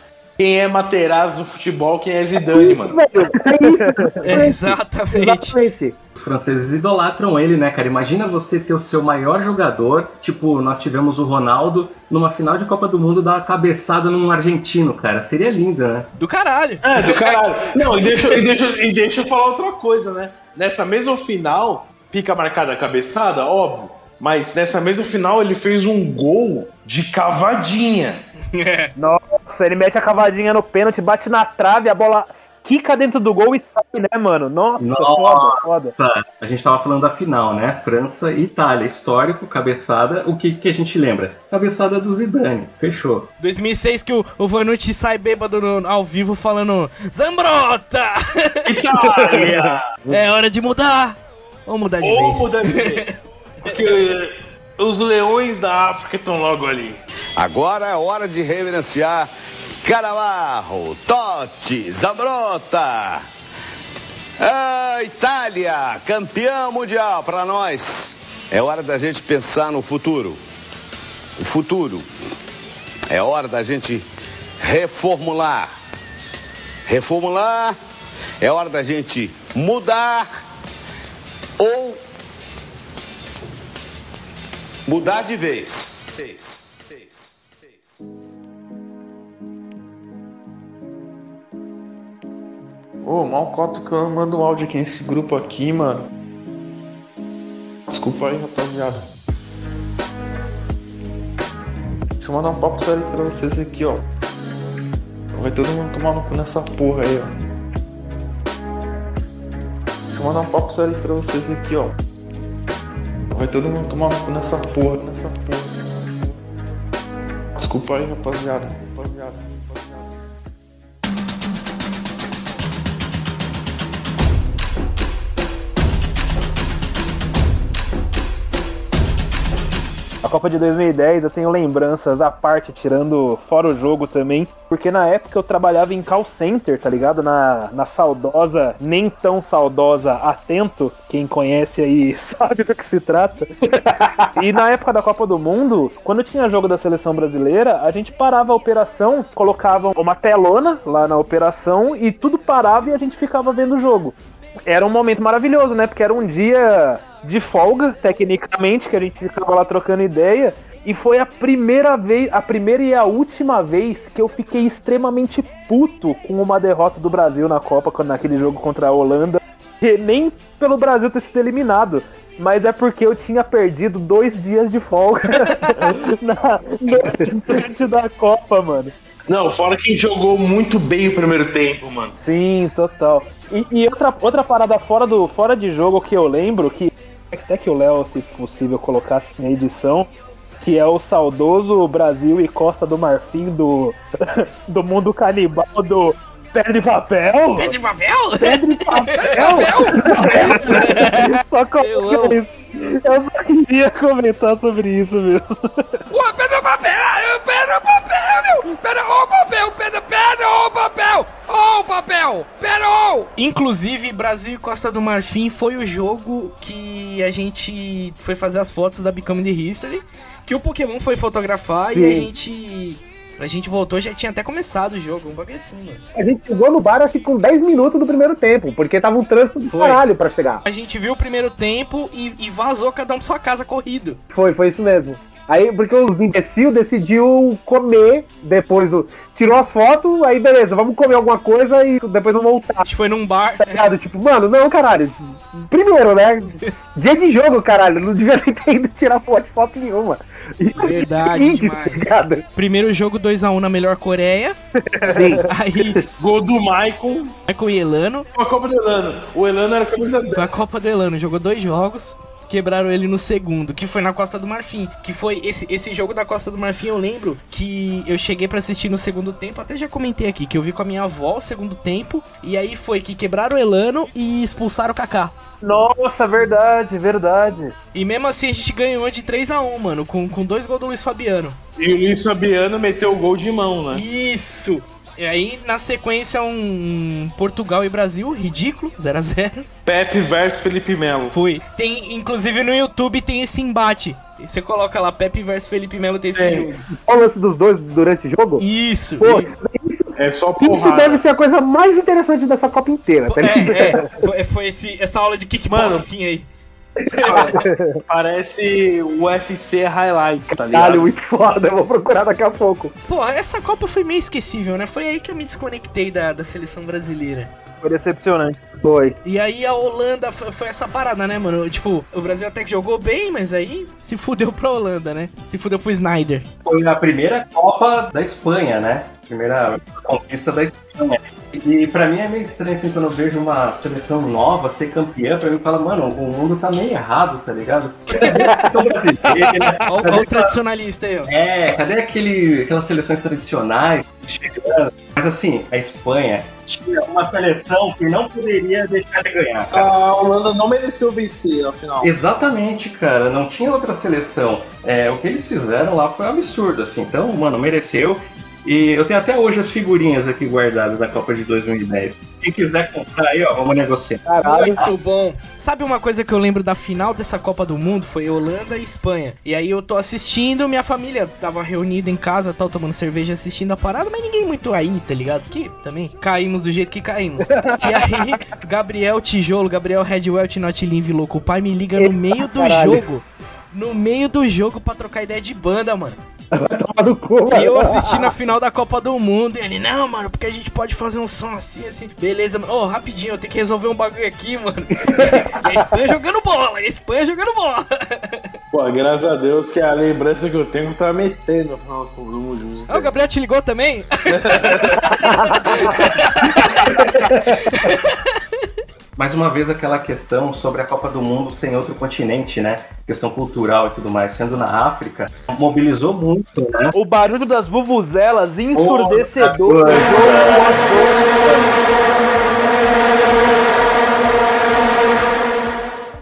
Quem é Materazzi no futebol, quem é Zidane, mano. Velho, (laughs) é isso. Exatamente. Exatamente. Os franceses idolatram ele, né, cara? Imagina você ter o seu maior jogador, tipo, nós tivemos o Ronaldo, numa final de Copa do Mundo, dar uma cabeçada num argentino, cara. Seria lindo, né? Do caralho. É, do caralho. Não, e deixa, e, deixa, e deixa eu falar outra coisa, né? Nessa mesma final, fica marcada a cabeçada, óbvio. Mas nessa mesma final ele fez um gol de cavadinha. (laughs) Nossa, ele mete a cavadinha no pênalti, bate na trave, a bola quica dentro do gol e sai, né, mano? Nossa, Nossa. foda, foda. Tá, a gente tava falando da final, né? França e Itália. Histórico, cabeçada. O que, que a gente lembra? Cabeçada do Zidane. Fechou. 2006 que o, o Vanucci sai bêbado no- ao vivo falando Zambrota! Itália! (laughs) É hora de mudar! Vamos mudar de Ou vez. muda de vez. (laughs) Porque os leões da África estão logo ali. Agora é hora de reverenciar Canavarro, Totti, Zambrota. Ah, Itália, campeão mundial para nós. É hora da gente pensar no futuro. O futuro. É hora da gente reformular. Reformular. É hora da gente mudar ou mudar de vez. Vez, vez, vez. Ô, mal cota que eu mando um áudio aqui nesse grupo aqui, mano. Desculpa aí, rapaziada. Deixa eu mandar um papo sério pra vocês aqui, ó. Vai todo mundo tomar no cu nessa porra aí, ó. Deixa eu mandar um papo sério pra vocês aqui, ó. Vai todo mundo tomar nessa porra, nessa porra. Desculpa aí. Rapaziada, A Copa de 2010 eu tenho lembranças à parte, tirando fora o jogo também, porque na época eu trabalhava em call center, tá ligado? Na, na saudosa, nem tão saudosa Atento, quem conhece aí (laughs) sabe do que se trata. e na época da Copa do Mundo, quando tinha jogo da seleção brasileira, a gente parava a operação, colocava uma telona lá na operação e tudo parava e a gente ficava vendo o jogo era um momento maravilhoso, né? Porque era um dia de folga, tecnicamente, que a gente ficava lá trocando ideia. E foi a primeira vez, a primeira e a última vez que eu fiquei extremamente puto com uma derrota do Brasil na Copa, naquele jogo contra a Holanda. E nem pelo Brasil ter sido eliminado, mas é porque eu tinha perdido dois dias de folga (laughs) na, da Copa, mano. Não, fora que jogou muito bem o primeiro tempo, mano. Sim, total. E, e outra, outra parada fora, do, fora de jogo que eu lembro, que até que o Léo, se possível, colocasse na edição, que é o saudoso Brasil e Costa do Marfim do, (laughs) do mundo canibal do Pedra e Papel. Pedro de papel? Pedra e Papel? (laughs) (laughs) só Eu amo. isso. Eu só queria comentar sobre isso mesmo. Ô, Pedro Papel! Pedro Papel, meu! Pera, ô papel! Pedro, Pedro, ô papel! Ô papel! Pera, ô! Inclusive, Brasil e Costa do Marfim foi o jogo que a gente foi fazer as fotos da Becoming the History, que o Pokémon foi fotografar e a Sim. gente. A gente voltou, já tinha até começado o jogo, um bagulho assim, mano. A gente chegou no bar, acho que com 10 minutos do primeiro tempo, porque tava um trânsito do Foi. caralho pra chegar. A gente viu o primeiro tempo e, e vazou cada um pra sua casa corrido. Foi, foi isso mesmo. Aí, porque os imbecil decidiu comer depois do. Tirou as fotos, aí beleza, vamos comer alguma coisa e depois vamos voltar. A gente foi num bar. Tá ligado? Tipo, mano, não, caralho. Primeiro, né? Dia de jogo, caralho. Não devia nem ter ido tirar foto, foto nenhuma. Verdade Índice, demais. tá ligado? Primeiro jogo 2x1 na melhor Coreia. Sim. (laughs) Aí, Gol do Maicon. Michael e Elano. Foi a Copa do Elano. O Elano era camisa 10. Foi a Copa do Elano, jogou dois jogos. Quebraram ele no segundo, que foi na Costa do Marfim. Que foi esse, esse jogo da Costa do Marfim, eu lembro que eu cheguei pra assistir no segundo tempo, até já comentei aqui, que eu vi com a minha avó o segundo tempo. E aí foi que quebraram o Elano e expulsaram o Kaká. Nossa, verdade, verdade. E mesmo assim a gente ganhou de 3x1, mano, com, com dois gols do Luiz Fabiano. E o Luiz Fabiano meteu o gol de mão, né? Isso! E aí, na sequência, um Portugal e Brasil, ridículo, 0x0. Pepe versus Felipe Melo. Foi. Tem, inclusive no YouTube tem esse embate. Você coloca lá Pepe versus Felipe Melo tem esse É. jogo. Só o lance dos dois durante o jogo? Isso. Pô, E- isso, É só Isso porrada. deve ser a coisa mais interessante dessa Copa inteira, tá ligado? É, é, foi, foi esse, essa aula de kickboxing aí. (laughs) Parece o UFC Highlights, tá ligado? Caralho, muito foda, eu vou procurar daqui a pouco. Pô, essa Copa foi meio esquecível, né? Foi aí que eu me desconectei da, da seleção brasileira. Foi decepcionante. Foi. E aí a Holanda foi, foi essa parada, né, mano? Tipo, o Brasil até que jogou bem, mas aí se fudeu pra Holanda, né? Se fudeu pro Snyder. Foi a primeira Copa da Espanha, né? Primeira conquista da Espanha. E pra mim é meio estranho assim quando eu vejo uma seleção nova ser campeã, pra mim fala, mano, o mundo tá meio errado, tá ligado? Cadê a seleção brasileira? Olha o tradicionalista aí, ó. É, cadê aquele, aquelas seleções tradicionais chegando? Mas assim, a Espanha tinha uma seleção que não poderia deixar de ganhar. cara. A Holanda não mereceu vencer, afinal. Exatamente, cara, não tinha outra seleção. É, o que eles fizeram lá foi um absurdo, assim. Então, mano, mereceu. E eu tenho até hoje as figurinhas aqui guardadas da Copa de 2010. Quem quiser comprar aí, ó, vamos negociar. Caralho. Muito bom. Sabe uma coisa que eu lembro da final dessa Copa do Mundo? Foi Holanda e Espanha. E aí eu tô assistindo, minha família tava reunida em casa, tal, tomando cerveja, assistindo a parada, mas ninguém muito aí, tá ligado? Que também caímos do jeito que caímos. (laughs) e aí, Gabriel Tijolo, Gabriel Redwell, Not Live louco, o pai me liga no meio do Caralho. jogo. No meio do jogo pra trocar ideia de banda, mano. Tomar no cu, E eu mano. assistindo a final da Copa do Mundo. E ele, não, mano, porque a gente pode fazer um som assim, assim. Beleza, mano. Ô, rapidinho, eu tenho que resolver um bagulho aqui, mano. e (laughs) a Espanha jogando bola, e a Espanha jogando bola. Pô, graças a Deus que a lembrança que eu tenho tá metendo no final do mundo. Ah, o Gabriel te ligou também? (laughs) Mais uma vez aquela questão sobre a Copa do Mundo sem outro continente, né? Questão cultural e tudo mais, sendo na África, mobilizou muito, né? O barulho das vuvuzelas ensurdecedor.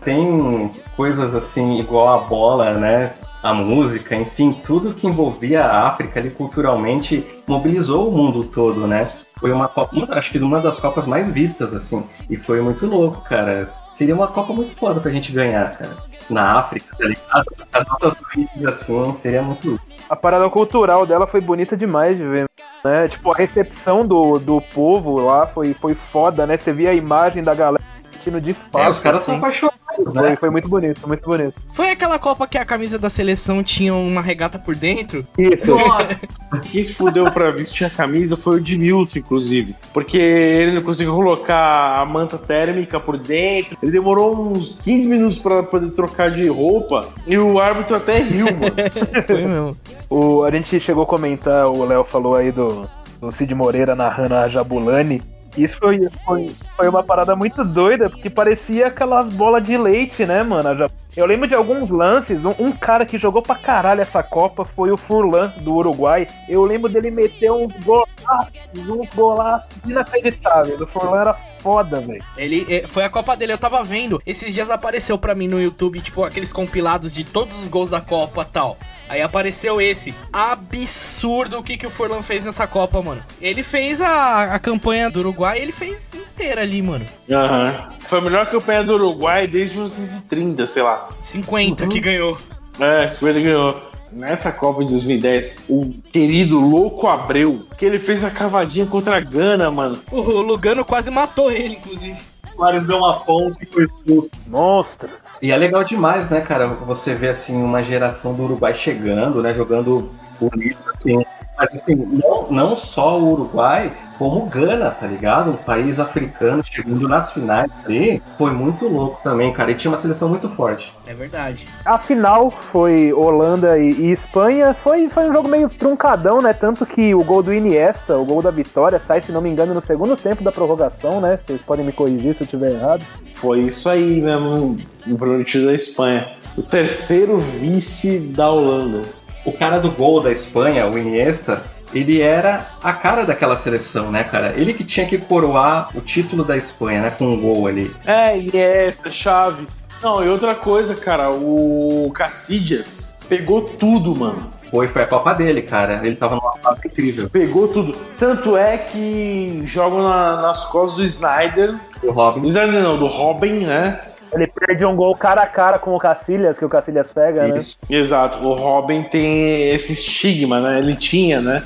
Tem coisas assim, igual a bola, né? A música, enfim, tudo que envolvia a África ali culturalmente mobilizou o mundo todo, né? Foi uma Copa, acho que uma das Copas mais vistas, assim. E foi muito louco, cara. Seria uma Copa muito foda pra gente ganhar, cara. Na África, tá ligado? As nossas raízes, assim, seria muito louco. A parada cultural dela foi bonita demais de ver. Né? Tipo, a recepção do, do povo lá foi, foi foda, né? Você via a imagem da galera sentindo de fato. É, os caras são assim. apaixonados, Foi, né? foi muito bonito, foi muito bonito. Foi aquela Copa que a camisa da seleção tinha uma regata por dentro? Isso. Nossa, (laughs) quem se fudeu pra vestir a camisa foi o Edmilson, inclusive. Porque ele não conseguiu colocar a manta térmica por dentro. Ele demorou uns 15 minutos pra poder trocar de roupa. E o árbitro até riu, mano. (laughs) Foi mesmo. O, a gente chegou a comentar, o Léo falou aí do, do Cid Moreira narrando a Jabulani. Isso foi, foi, foi uma parada muito doida, porque parecia aquelas bolas de leite, né, mano? Eu lembro de alguns lances, um, um cara que jogou pra caralho essa Copa foi o Furlan, do Uruguai. Eu lembro dele meter uns golaços, uns golaços inacreditáveis. O Furlan era foda, velho. Ele eh, foi a Copa dele, eu tava vendo. Esses dias apareceu pra mim no YouTube, tipo, aqueles compilados de todos os gols da Copa tal. Aí apareceu esse. Absurdo o que, que o Forlan fez nessa Copa, mano. Ele fez a, a campanha do Uruguai, ele fez inteira ali, mano. Aham. Foi a melhor campanha do Uruguai desde 1930, sei lá. 50 que ganhou. É, 50 ganhou. Nessa Copa de 2010, o querido Louco Abreu, que ele fez a cavadinha contra a Gana, mano. O Lugano quase matou ele, inclusive. O Soares deu uma ponta e foi expulso. Monstro. E é legal demais, né, cara? Você vê assim uma geração do Uruguai chegando, né, jogando bonito assim. Mas assim, não, não só o Uruguai, como o Gana, tá ligado? Um país africano chegando nas finais ali. Foi muito louco também, cara. E tinha uma seleção muito forte. É verdade. A final foi Holanda e, e Espanha. Foi, foi um jogo meio truncadão, né? Tanto que o gol do Iniesta, o gol da vitória, sai, se não me engano, no segundo tempo da prorrogação, né? Vocês podem me corrigir se eu estiver errado. Foi isso aí mesmo, no prometido da Espanha. O terceiro vice da Holanda. O cara do gol da Espanha, o Iniesta, ele era a cara daquela seleção, né, cara? Ele que tinha que coroar o título da Espanha, né, com um gol ali. É, Iniesta, chave. Não, e outra coisa, cara, o Casillas pegou tudo, mano. Foi, foi a Copa dele, cara. Ele tava numa fase incrível. Pegou tudo. Tanto é que jogam na- nas costas do Snyder. O Robin. Do Snyder não, do Robin, né? Ele perde um gol cara a cara com o Cacilhas, que o Cacilhas pega, né? Exato. O Robin tem esse estigma, né? Ele tinha, né?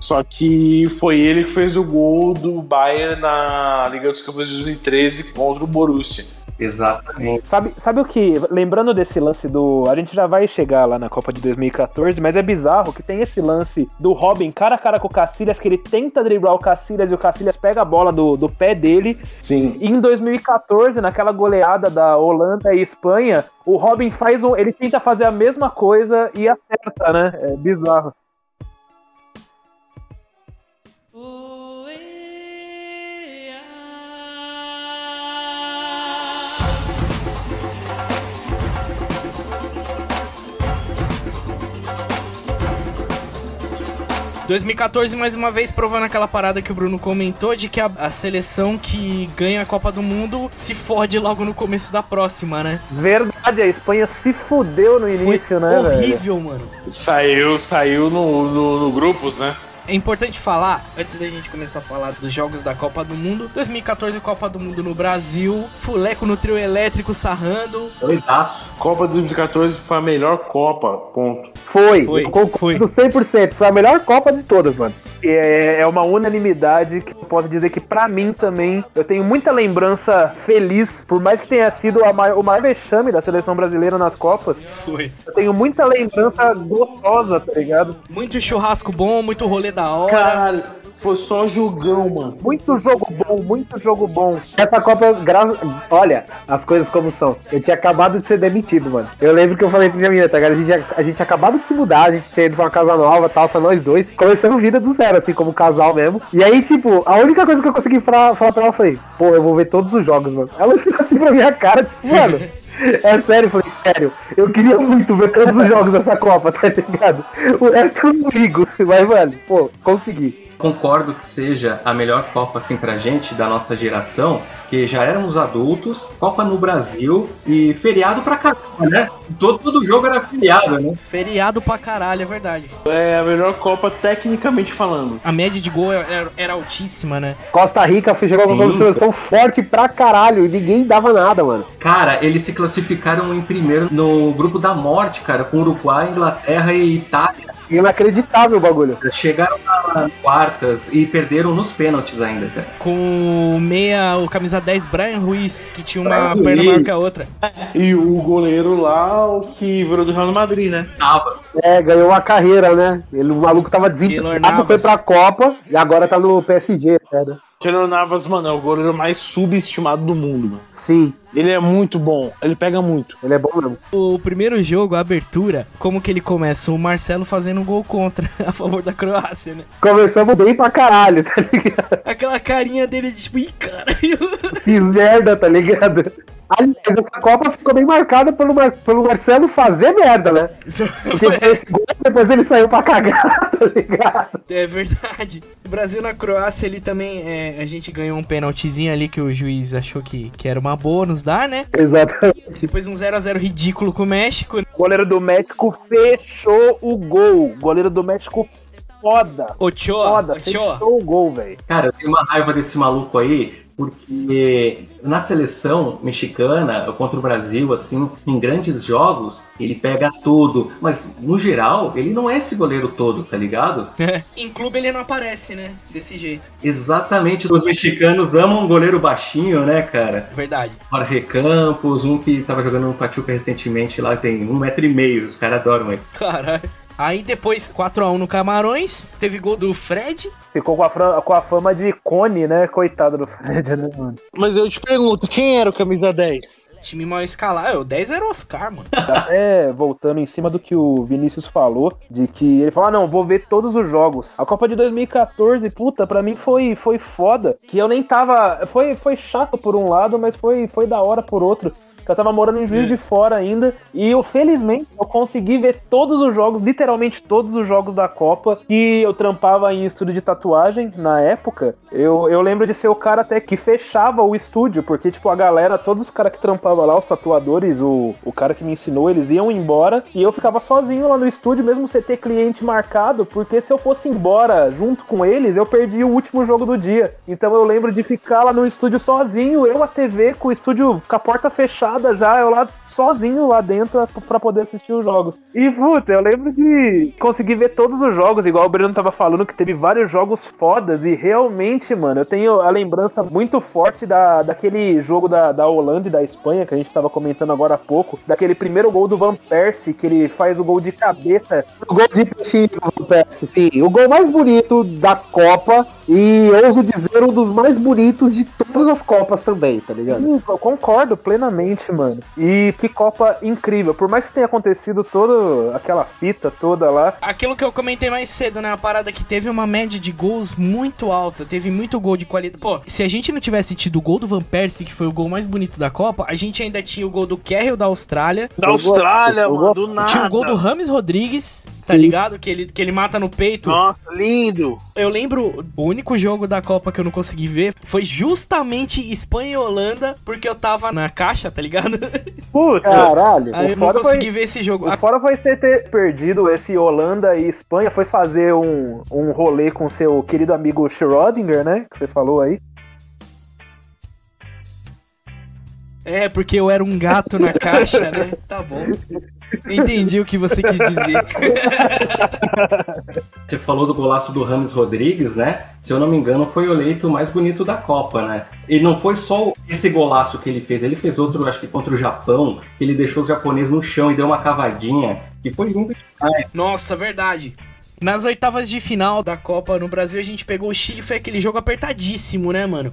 Só que foi ele que fez o gol do Bayern na Liga dos Campeões de 2013 contra o Borussia. Exatamente. Sabe, sabe o que? Lembrando desse lance do. A gente já vai chegar lá na Copa de 2014, mas é bizarro que tem esse lance do Robin cara a cara com o Cacilhas, que ele tenta driblar o Cacilhas e o Cacilhas pega a bola do, do pé dele. Sim. E em 2014, naquela goleada da Holanda e Espanha, o Robin faz um. Ele tenta fazer a mesma coisa e acerta, né? É bizarro. 2014, mais uma vez, provando aquela parada que o Bruno comentou de que a, a seleção que ganha a Copa do Mundo se fode logo no começo da próxima, né? Verdade, a Espanha se fudeu no início, né, velho? Horrível, mano. Saiu, saiu no, no, no grupos, né? É importante falar, antes da gente começar a falar dos jogos da Copa do Mundo, 2014 Copa do Mundo no Brasil, Fuleco no trio elétrico sarrando. Doidaço. Copa de 2014 foi a melhor Copa, ponto. Foi, Foi, eu concordo 100%. Foi a melhor Copa de todas, mano. É, é uma unanimidade que eu posso dizer que pra mim também eu tenho muita lembrança feliz, por mais que tenha sido a mai- o maior vexame da seleção brasileira nas Copas. Foi. Eu tenho muita lembrança gostosa, tá ligado? Muito churrasco bom, muito rolê da hora. Caralho, foi só jogão, mano. Muito jogo bom, muito jogo bom. Essa Copa, gra... olha, as coisas como são. Eu tinha acabado de ser demitido, mano. Eu lembro que eu falei pra minha menina, tá ligado? A gente, a gente tinha acabado de se mudar, a gente tinha ido pra uma casa nova tal, só nós dois. Começamos vida do zero, assim, como casal mesmo. E aí, tipo, a única coisa que eu consegui fra- falar pra ela foi, pô, eu vou ver todos os jogos, mano. Ela ficou assim pra minha cara, tipo, mano. (laughs) É sério, eu falei, sério, eu queria muito ver todos os jogos dessa Copa, tá ligado? O resto eu (laughs) mas, mano, pô, consegui. Concordo que seja a melhor Copa assim pra gente, da nossa geração, que já éramos adultos, Copa no Brasil e feriado pra caramba, né? Todo, todo jogo era feriado, né? Feriado pra caralho, é verdade. É a melhor Copa tecnicamente falando. A média de gol era, era altíssima, né? Costa Rica foi jogar com uma seleção forte pra caralho e ninguém dava nada, mano. Cara, eles se classificaram em primeiro no grupo da morte, cara, com Uruguai, Inglaterra e Itália. Inacreditável o bagulho. Chegaram nas quartas e perderam nos pênaltis ainda, cara. Com o meia, o camisa 10, Brian Ruiz, que tinha uma Brian perna Ruiz. maior que a outra. E o goleiro lá, o que virou do Real Madrid, né? Tava. É, ganhou uma carreira, né? Ele, o maluco tava desempregado, foi pra Copa e agora tá no PSG, né? Keylor Navas, mano, é o goleiro mais subestimado do mundo, mano. Sim, Ele é muito bom, ele pega muito. ele é bom mesmo. O primeiro jogo, a abertura, como que ele começa? O Marcelo fazendo um gol contra, (laughs) a favor da Croácia, né? Começamos bem pra caralho, tá ligado? Aquela carinha dele de tipo, ih, caralho. (laughs) Fiz merda, tá ligado? Aliás, essa Copa ficou bem marcada pelo, Mar- pelo Marcelo fazer merda, né? Porque foi (laughs) esse gol, depois ele saiu pra cagar, tá ligado? É verdade. O Brasil na Croácia, ele também. é, a gente ganhou um pênaltizinho ali que o juiz achou que, que era uma boa nos dar, né? Exatamente. Depois um 0x0 ridículo com o México. O goleiro do México fechou o gol. O goleiro do México foda. Ochoa. Foda, Ochoa. fechou o gol, velho. Cara, eu tenho uma raiva desse maluco aí, porque na seleção mexicana contra o Brasil, assim, em grandes jogos, ele pega tudo. Mas, no geral, ele não é esse goleiro todo, tá ligado? em clube ele não aparece, né? Desse jeito. Exatamente, os mexicanos amam um goleiro baixinho, né, cara? Verdade. Jorge Campos, um que tava jogando no Pachuca recentemente lá, tem um metro e meio, os caras adoram ele. Caralho. Aí depois, 4x1 no Camarões, teve gol do Fred. Ficou com a, com a fama de cone, né? Coitado do Fred, né, mano? Mas eu te pergunto, quem era o camisa 10? Time mal escalado. O 10 era o Oscar, mano. Até voltando em cima do que o Vinícius falou, de que ele falou: ah, não, vou ver todos os jogos. A Copa de 2014, puta, pra mim foi, foi foda. Que eu nem tava. Foi, foi chato por um lado, mas foi, foi da hora por outro. Que Eu tava morando em Juiz de Fora ainda. E eu, felizmente, eu consegui ver todos os jogos, literalmente todos os jogos da Copa. Que eu trampava em estúdio de tatuagem na época. Eu, eu lembro de ser o cara até que fechava o estúdio, porque, tipo, a galera, todos os caras que trampavam lá, os tatuadores, o, o cara que me ensinou, eles iam embora. E eu ficava sozinho lá no estúdio, mesmo sem ter cliente marcado, porque se eu fosse embora junto com eles, eu perdi o último jogo do dia. Então eu lembro de ficar lá no estúdio sozinho, eu a TV com o estúdio com a porta fechada nada já, eu lá sozinho lá dentro pra poder assistir os jogos. E, puta, eu lembro de conseguir ver todos os jogos, igual o Breno tava falando, que teve vários jogos fodas, e realmente, mano, eu tenho a lembrança muito forte da, daquele jogo da, da Holanda e da Espanha, que a gente tava comentando agora há pouco, daquele primeiro gol do Van Persie, que ele faz o gol de cabeça. O gol de peixinho do Van Persie, sim. O gol mais bonito da Copa, e ouso dizer, um dos mais bonitos de todas as Copas também, tá ligado? Sim, eu concordo plenamente, mano. E que Copa incrível. Por mais que tenha acontecido toda aquela fita toda lá. Aquilo que eu comentei mais cedo, né? A parada que teve uma média de gols muito alta. Teve muito gol de qualidade. Pô, se a gente não tivesse tido o gol do Van Persie, que foi o gol mais bonito da Copa, a gente ainda tinha o gol do Carroll da Austrália. Da Austrália, mano, do nada. Tinha o gol do Rames Rodrigues, tá Sim. ligado? Que ele, que ele mata no peito. Nossa, lindo. Eu lembro, o único jogo da Copa que eu não consegui ver foi justamente Espanha e Holanda, porque eu tava na caixa, tá ligado? (laughs) Puta, caralho. Aí eu não consegui foi, ver esse jogo. O fora foi você ter perdido esse Holanda e Espanha, foi fazer um, um rolê com seu querido amigo Schrödinger, né? Que você falou aí. É, porque eu era um gato na caixa, né? Tá bom. (laughs) Entendi o que você quis dizer. (laughs) Você falou do golaço do Ramos Rodrigues, né? Se eu não me engano, foi o eleito mais bonito da Copa, né? E não foi só esse golaço que ele fez, ele fez outro, acho que contra o Japão, que ele deixou os japoneses no chão e deu uma cavadinha, que foi lindo demais. Nossa, verdade. Nas oitavas de final da Copa no Brasil, a gente pegou o Chile, foi aquele jogo apertadíssimo, né, mano?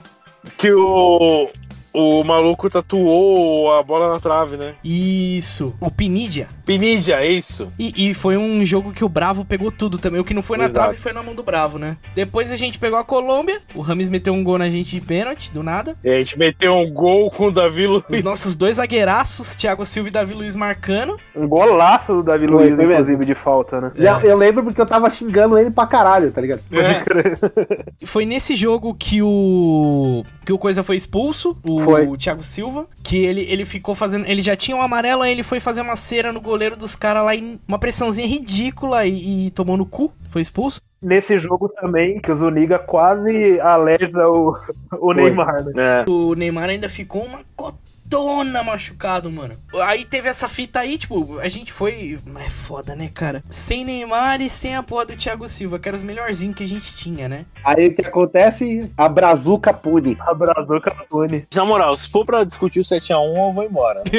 Que o, o maluco tatuou a bola na trave, né? Isso. O Pinidia. Pinidia, é isso. E, e, foi um jogo que o Bravo pegou tudo também. O que não foi na Exato. trave foi na mão do Bravo, né? Depois a gente pegou a Colômbia. O Rames meteu um gol na gente de pênalti, do nada. E a gente meteu um gol com o Davi Luiz. Os nossos dois zagueiraços, Thiago Silva e Davi Luiz marcando. Um golaço do Davi Luiz, inclusive, mesmo. de falta, né? É. Eu lembro porque eu tava xingando ele pra caralho, tá ligado? É. (laughs) foi nesse jogo que o. que o Coisa foi expulso. O foi. o Thiago Silva, que ele, ele ficou fazendo. Ele já tinha um amarelo, aí ele foi fazer uma cera no goleiro dos caras lá em uma pressãozinha ridícula e, e tomou no cu, foi expulso. Nesse jogo também, que o Zuniga quase alesa o, o Neymar, né? É. O Neymar ainda ficou uma Maradona machucado, mano. Aí teve essa fita aí, tipo, a gente foi. É foda, né, cara? Sem Neymar e sem a porra do Thiago Silva, que era os melhorzinhos que a gente tinha, né? Aí o que acontece? A Brazuca pune. A Brazuca pune. Na moral, se for pra discutir o 7x1, eu vou embora. (laughs)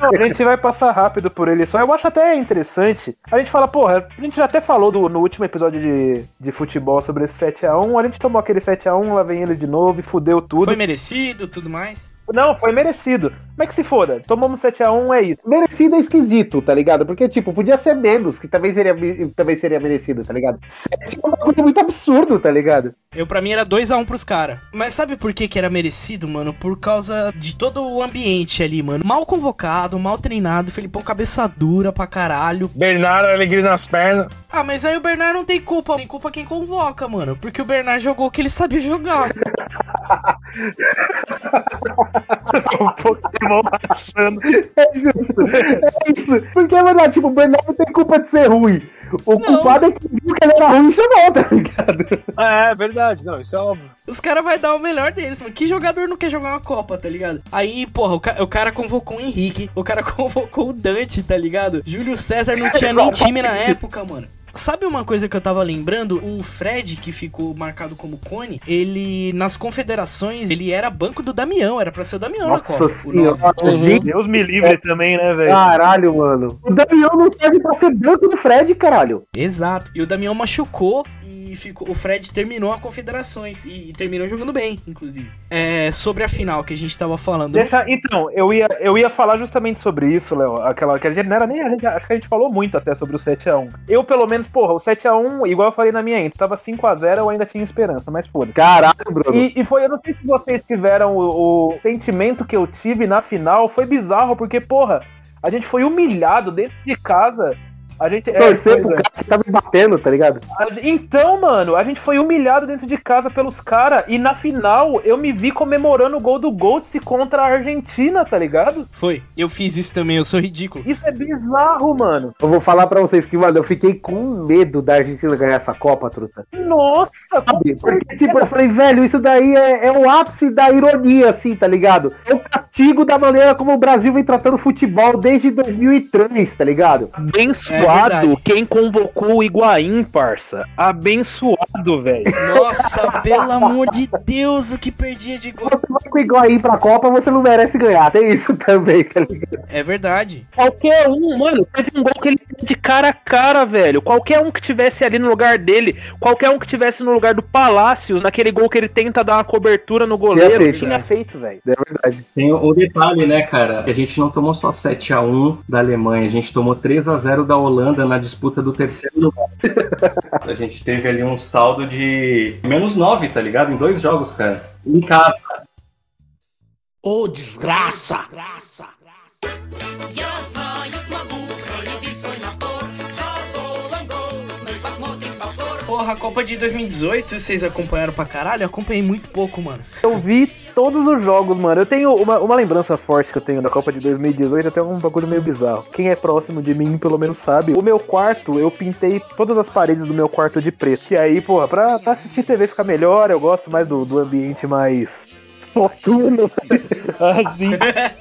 Não, a gente vai passar rápido por ele só. Eu acho até interessante. A gente fala, porra, a gente já até falou do, no último episódio de, de futebol sobre esse 7x1. A gente tomou aquele 7x1, lá vem ele de novo e fudeu tudo. Foi merecido, tudo mais. Não, foi merecido. Como é que se foda? Tomamos 7x1, é isso. Merecido é esquisito, tá ligado? Porque, tipo, podia ser menos, que também seria, também seria merecido, tá ligado? 7 é uma coisa muito absurdo, tá ligado? Eu, pra mim, era 2x1 pros caras. Mas sabe por que, que era merecido, mano? Por causa de todo o ambiente ali, mano. Mal convocado, mal treinado, Felipão cabeça dura pra caralho. Bernardo, alegria nas pernas. Ah, mas aí o Bernard não tem culpa. Tem culpa quem convoca, mano. Porque o Bernard jogou o que ele sabia jogar. (laughs) o Pokémon achando. É justo. É isso. Porque é verdade, tipo, o Bernardo não tem culpa de ser ruim. O não. culpado é que viu que ele era ruim e chamou, tá ligado? É, é verdade. Não, isso é óbvio. Os caras vão dar o melhor deles, mano. Que jogador não quer jogar uma Copa, tá ligado? Aí, porra, o, ca o cara convocou o Henrique, o cara (laughs) convocou o Dante, tá ligado? Júlio César não tinha nem time na época, mano. Sabe uma coisa que eu tava lembrando? O Fred, que ficou marcado como cone, ele, nas confederações, ele era banco do Damião, era pra ser o Damião Nossa na Copa. Senhora, uhum. Deus me livre é. também, né, velho? Caralho, mano. O Damião não serve pra ser banco do Fred, caralho. Exato. E o Damião machucou ficou, o Fred terminou a Confederações e, e, terminou jogando bem, inclusive. É, sobre a final que a gente tava falando. Deixa, então, eu ia, eu ia falar justamente sobre isso, Léo. Aquela que a gente não era nem. A gente, acho que a gente falou muito até sobre o 7x1. Eu, pelo menos, porra, o 7x1, igual eu falei na minha ente, tava 5x0, eu ainda tinha esperança, mas foda. Caralho, Bruno. E, e, foi, eu não sei se vocês tiveram o, o sentimento que eu tive na final, foi bizarro, porque, porra, a gente foi humilhado dentro de casa A gente é, Torcer pro é. cara que tá me batendo, tá ligado? Então, mano, a gente foi humilhado dentro de casa pelos caras e na final eu me vi comemorando o gol do Goltz contra a Argentina, tá ligado? Foi. Eu fiz isso também, eu sou ridículo. Isso é bizarro, mano. Eu vou falar pra vocês que, mano, eu fiquei com medo da Argentina ganhar essa Copa, truta. Nossa, Sabe? Porque, tipo, eu falei, velho, isso daí é, é o ápice da ironia, assim, tá ligado? É o castigo da maneira como o Brasil vem tratando futebol desde 2003, tá ligado? Abençoado quem convocou o Higuaín, parça. Abençoado, velho. Nossa, pelo amor de Deus, o que perdia de gol. Você vai com o Higuaín pra Copa, você não merece ganhar. Tem isso também, tá ligado? É verdade. Qualquer um, mano, teve um gol que ele fez de cara a cara, velho. Qualquer um que tivesse ali no lugar dele, qualquer um que tivesse no lugar do Palácios, naquele gol que ele tenta dar uma cobertura no goleiro, feito, tinha né? feito, velho. É verdade. Tem o o detalhe, né, cara? Que a gente não tomou só 7x1 da Alemanha, a gente tomou 3x0 da Holanda na disputa do terceiro lugar. a gente teve ali um saldo de menos 9, tá ligado? Em dois jogos, cara. Em casa. Ô, desgraça! Porra, a Copa de 2018, vocês acompanharam pra caralho? Eu acompanhei muito pouco, mano. Eu vi todos os jogos, mano. Eu tenho uma, uma lembrança forte que eu tenho da Copa de 2018, até um bagulho meio bizarro. Quem é próximo de mim, pelo menos sabe. O meu quarto, eu pintei todas as paredes do meu quarto de preto. E aí, porra, pra, pra assistir TV ficar melhor, eu gosto mais do, do ambiente mais. Noturno, assim.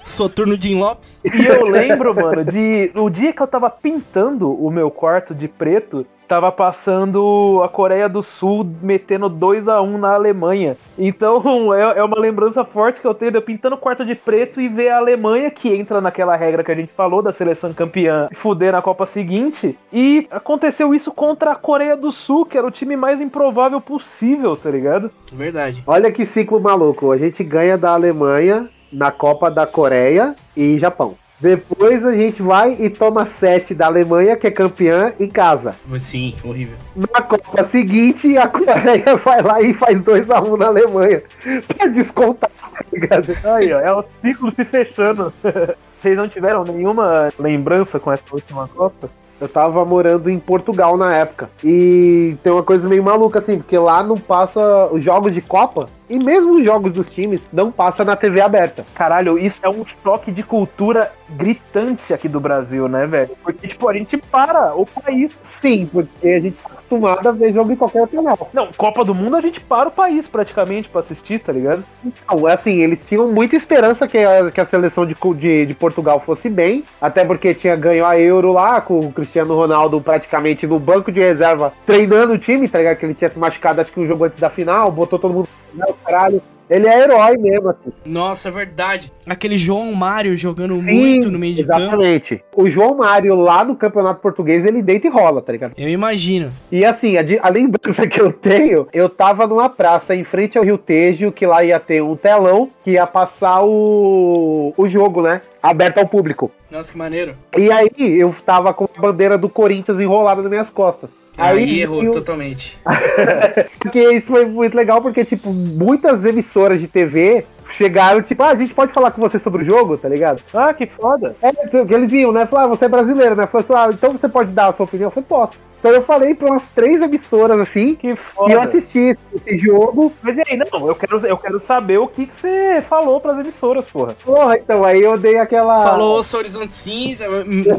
Soturno (laughs) (laughs) Jim Lopes. E eu lembro, mano, de. O dia que eu tava pintando o meu quarto de preto, tava passando a Coreia do Sul metendo 2 a 1 na Alemanha. Então (laughs) é, é uma lembrança forte que eu tenho de eu pintando o quarto de preto e ver a Alemanha, que entra naquela regra que a gente falou da seleção campeã, fuder na Copa seguinte. E aconteceu isso contra a Coreia do Sul, que era o time mais improvável possível, tá ligado? Verdade. Olha que ciclo maluco. A gente ganha da Alemanha na Copa da Coreia e Japão. Depois a gente vai e toma 7 da Alemanha, que é campeã, em casa. Sim, horrível. Na Copa seguinte, a Coreia (laughs) vai lá e faz 2x1 na Alemanha. Pra descontar, tá ligado? Aí, ó, é o ciclo se fechando. (laughs) Vocês não tiveram nenhuma lembrança com essa última Copa? Eu tava morando em Portugal na época. E tem uma coisa meio maluca, assim, porque lá não passa os jogos de Copa. E mesmo os jogos dos times não passa na TV aberta. Caralho, isso é um choque de cultura gritante aqui do Brasil, né, velho? Porque, tipo, a gente para o país. Sim, porque a gente tá acostumado a ver jogo em qualquer canal. Não, Copa do Mundo a gente para o país praticamente pra assistir, tá ligado? Então, assim, eles tinham muita esperança que a, que a seleção de, de, de Portugal fosse bem, até porque tinha ganho a Euro lá, com o Cristiano Ronaldo praticamente no banco de reserva, treinando o time, tá ligado? Que ele tinha se machucado, acho que um jogo antes da final, botou todo mundo no caralho. Ele é herói mesmo, assim. Nossa, é verdade. Aquele João Mário jogando Sim, muito no meio de campo. Exatamente. O João Mário lá no Campeonato Português, ele deita e rola, tá ligado? Eu imagino. E assim, a, a lembrança (laughs) que eu tenho, eu tava numa praça em frente ao Rio Tejo, que lá ia ter um telão que ia passar o, o jogo, né? Aberto ao público. Nossa, que maneiro. E aí eu tava com a bandeira do Corinthians enrolada nas minhas costas. Aí, errou eu- totalmente. (laughs) Porque isso foi muito legal, porque, tipo, muitas emissoras de TV chegaram, tipo, ah, a gente pode falar com você sobre o jogo, tá ligado? Ah, que foda. É, que eles viam, né? Falaram, ah, você é brasileiro, né? Falou assim, ah, então você pode dar a sua opinião? Eu falei, posso. Então eu falei pra umas três emissoras, assim, Que foda. e eu assisti esse, esse jogo. Mas e aí, não, eu quero, eu quero saber o que, que você falou pras emissoras, porra. Porra, então, aí eu dei aquela... Falou seu horizonte cinza,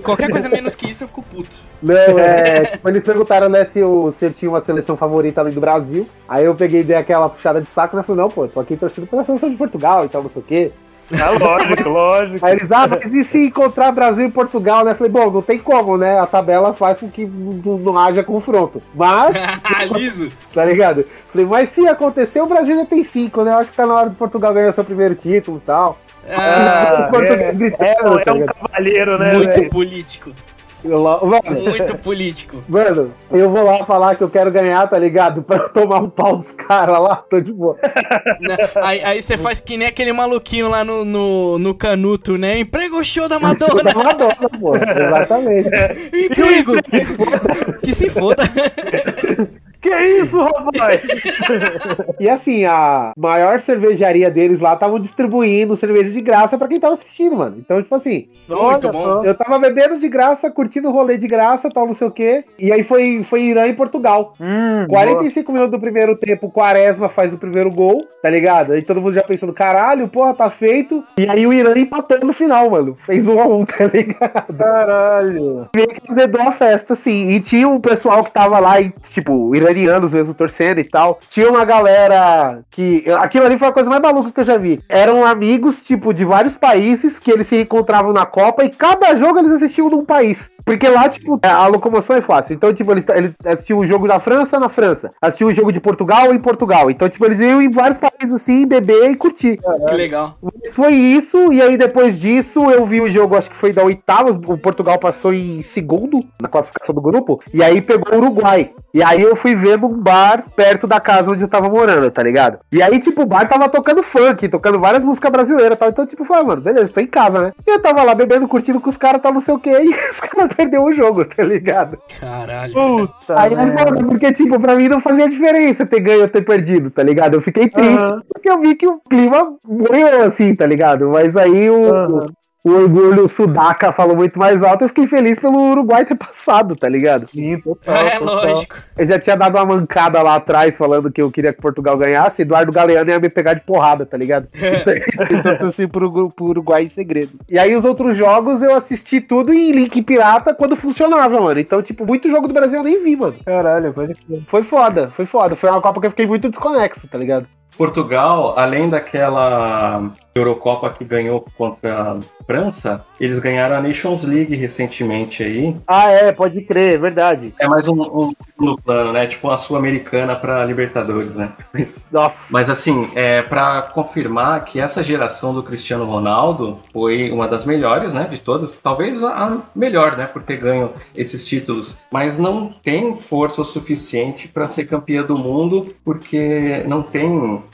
qualquer coisa menos que isso eu fico puto. Não, (laughs) é, tipo, eles perguntaram, né, se eu, se eu tinha uma seleção favorita além do Brasil. Aí eu peguei e dei aquela puxada de saco, né? Falei, não, pô, tô aqui torcendo pela seleção de Portugal e tal, não sei o quê. Ah, lógico, lógico. Aí eles, ah, mas e se encontrar Brasil e Portugal, né? Falei, bom, não tem como, né? A tabela faz com que não, não haja confronto. Mas, (laughs) Liso. tá ligado? Falei, mas se acontecer, o Brasil já tem cinco, né? Eu acho que tá na hora do Portugal ganhar seu primeiro título e tal. Ah, (laughs) Os portugueses é, gritando, é, tá é um ligado? cavaleiro, né, muito velho? político. Eu lá- Mano, Muito político. Mano, eu vou lá falar que eu quero ganhar, tá ligado? (laughs) Pra eu tomar um pau dos caras lá, tô de boa. (laughs) Aí, aí você faz que nem aquele maluquinho lá no, no, no canuto, né? Emprego show da Da Madonna. Madonna, pô. (laughs) Exatamente. Emprego. Que se foda. Que isso, rapaz? (laughs) E assim, a maior cervejaria deles lá estavam distribuindo cerveja de graça pra quem tava assistindo, mano. Então, tipo assim, Muito bom. eu tava bebendo de graça, curtindo o rolê de graça, tal, não sei o quê. E aí foi, foi Irã e Portugal. Hum, 45 minutos do primeiro tempo, o Quaresma faz o primeiro gol, tá ligado? Aí todo mundo já pensando, caralho, porra, tá feito. E aí o Irã empatou no final, mano. Fez um a um, (laughs) tá ligado? Caralho. meio que azedou a festa, assim. E tinha um pessoal que tava lá, e, tipo, iranianos mesmo torcendo e tal. Tinha uma galera que. Aquilo ali foi a coisa mais maluca que eu já vi. Eram amigos, tipo, de vários países que eles se encontravam na Copa e cada jogo eles assistiam num país. Porque lá, tipo, a locomoção é fácil. Então, tipo, eles, eles assistiam o jogo da França na França. Assistiam o jogo de Portugal em Portugal. Então, tipo, eles iam em vários países assim, beber e curtir. Que legal. Mas foi isso, e aí depois disso eu vi o jogo, acho que foi da oitava, o Portugal passou em segundo na classificação do grupo, e aí pegou o Uruguai. E aí eu fui ver num bar perto da casa onde eu tava morando, tá ligado? E aí, tipo, o bar tava tocando funk, tocando várias músicas brasileiras e tal. Então, tipo, eu falei, ah, mano, beleza, tô em casa, né? E eu tava lá bebendo, curtindo com os caras, tal, não sei o que, (laughs) e os caras perderam o jogo, tá ligado? Caralho. Puta. Aí é foda, porque, tipo, pra mim não fazia diferença ter ganho ou ter perdido, tá ligado? Eu fiquei triste, Aham. porque eu vi que o clima morreu assim, tá ligado? Mas aí o, Aham. O orgulho sudaca falou muito mais alto, eu fiquei feliz pelo Uruguai ter (laughs) passado, tá ligado? Sim, total, É, total. lógico. Eu já tinha dado uma mancada lá atrás falando que eu queria que Portugal ganhasse, Eduardo Galeano ia me pegar de porrada, tá ligado? (laughs) então eu torci pro, pro Uruguai em segredo. E aí os outros jogos eu assisti tudo em link pirata quando funcionava, mano. Então, tipo, muito jogo do Brasil eu nem vi, mano. Caralho, pode. Foi foda, foi foda. Foi uma Copa que eu fiquei muito desconexo, tá ligado? Portugal, além daquela Eurocopa que ganhou contra a França, eles ganharam a Nations League recentemente aí. Ah, é, pode crer, é verdade. É mais um, um segundo plano, né? Tipo uma Sul-Americana para Libertadores, né? (laughs) Nossa. Mas assim, é para confirmar que essa geração do Cristiano Ronaldo foi uma das melhores, né? De todas, talvez a melhor, né? Por ter ganho esses títulos, mas não tem força suficiente para ser campeã do mundo, porque não tem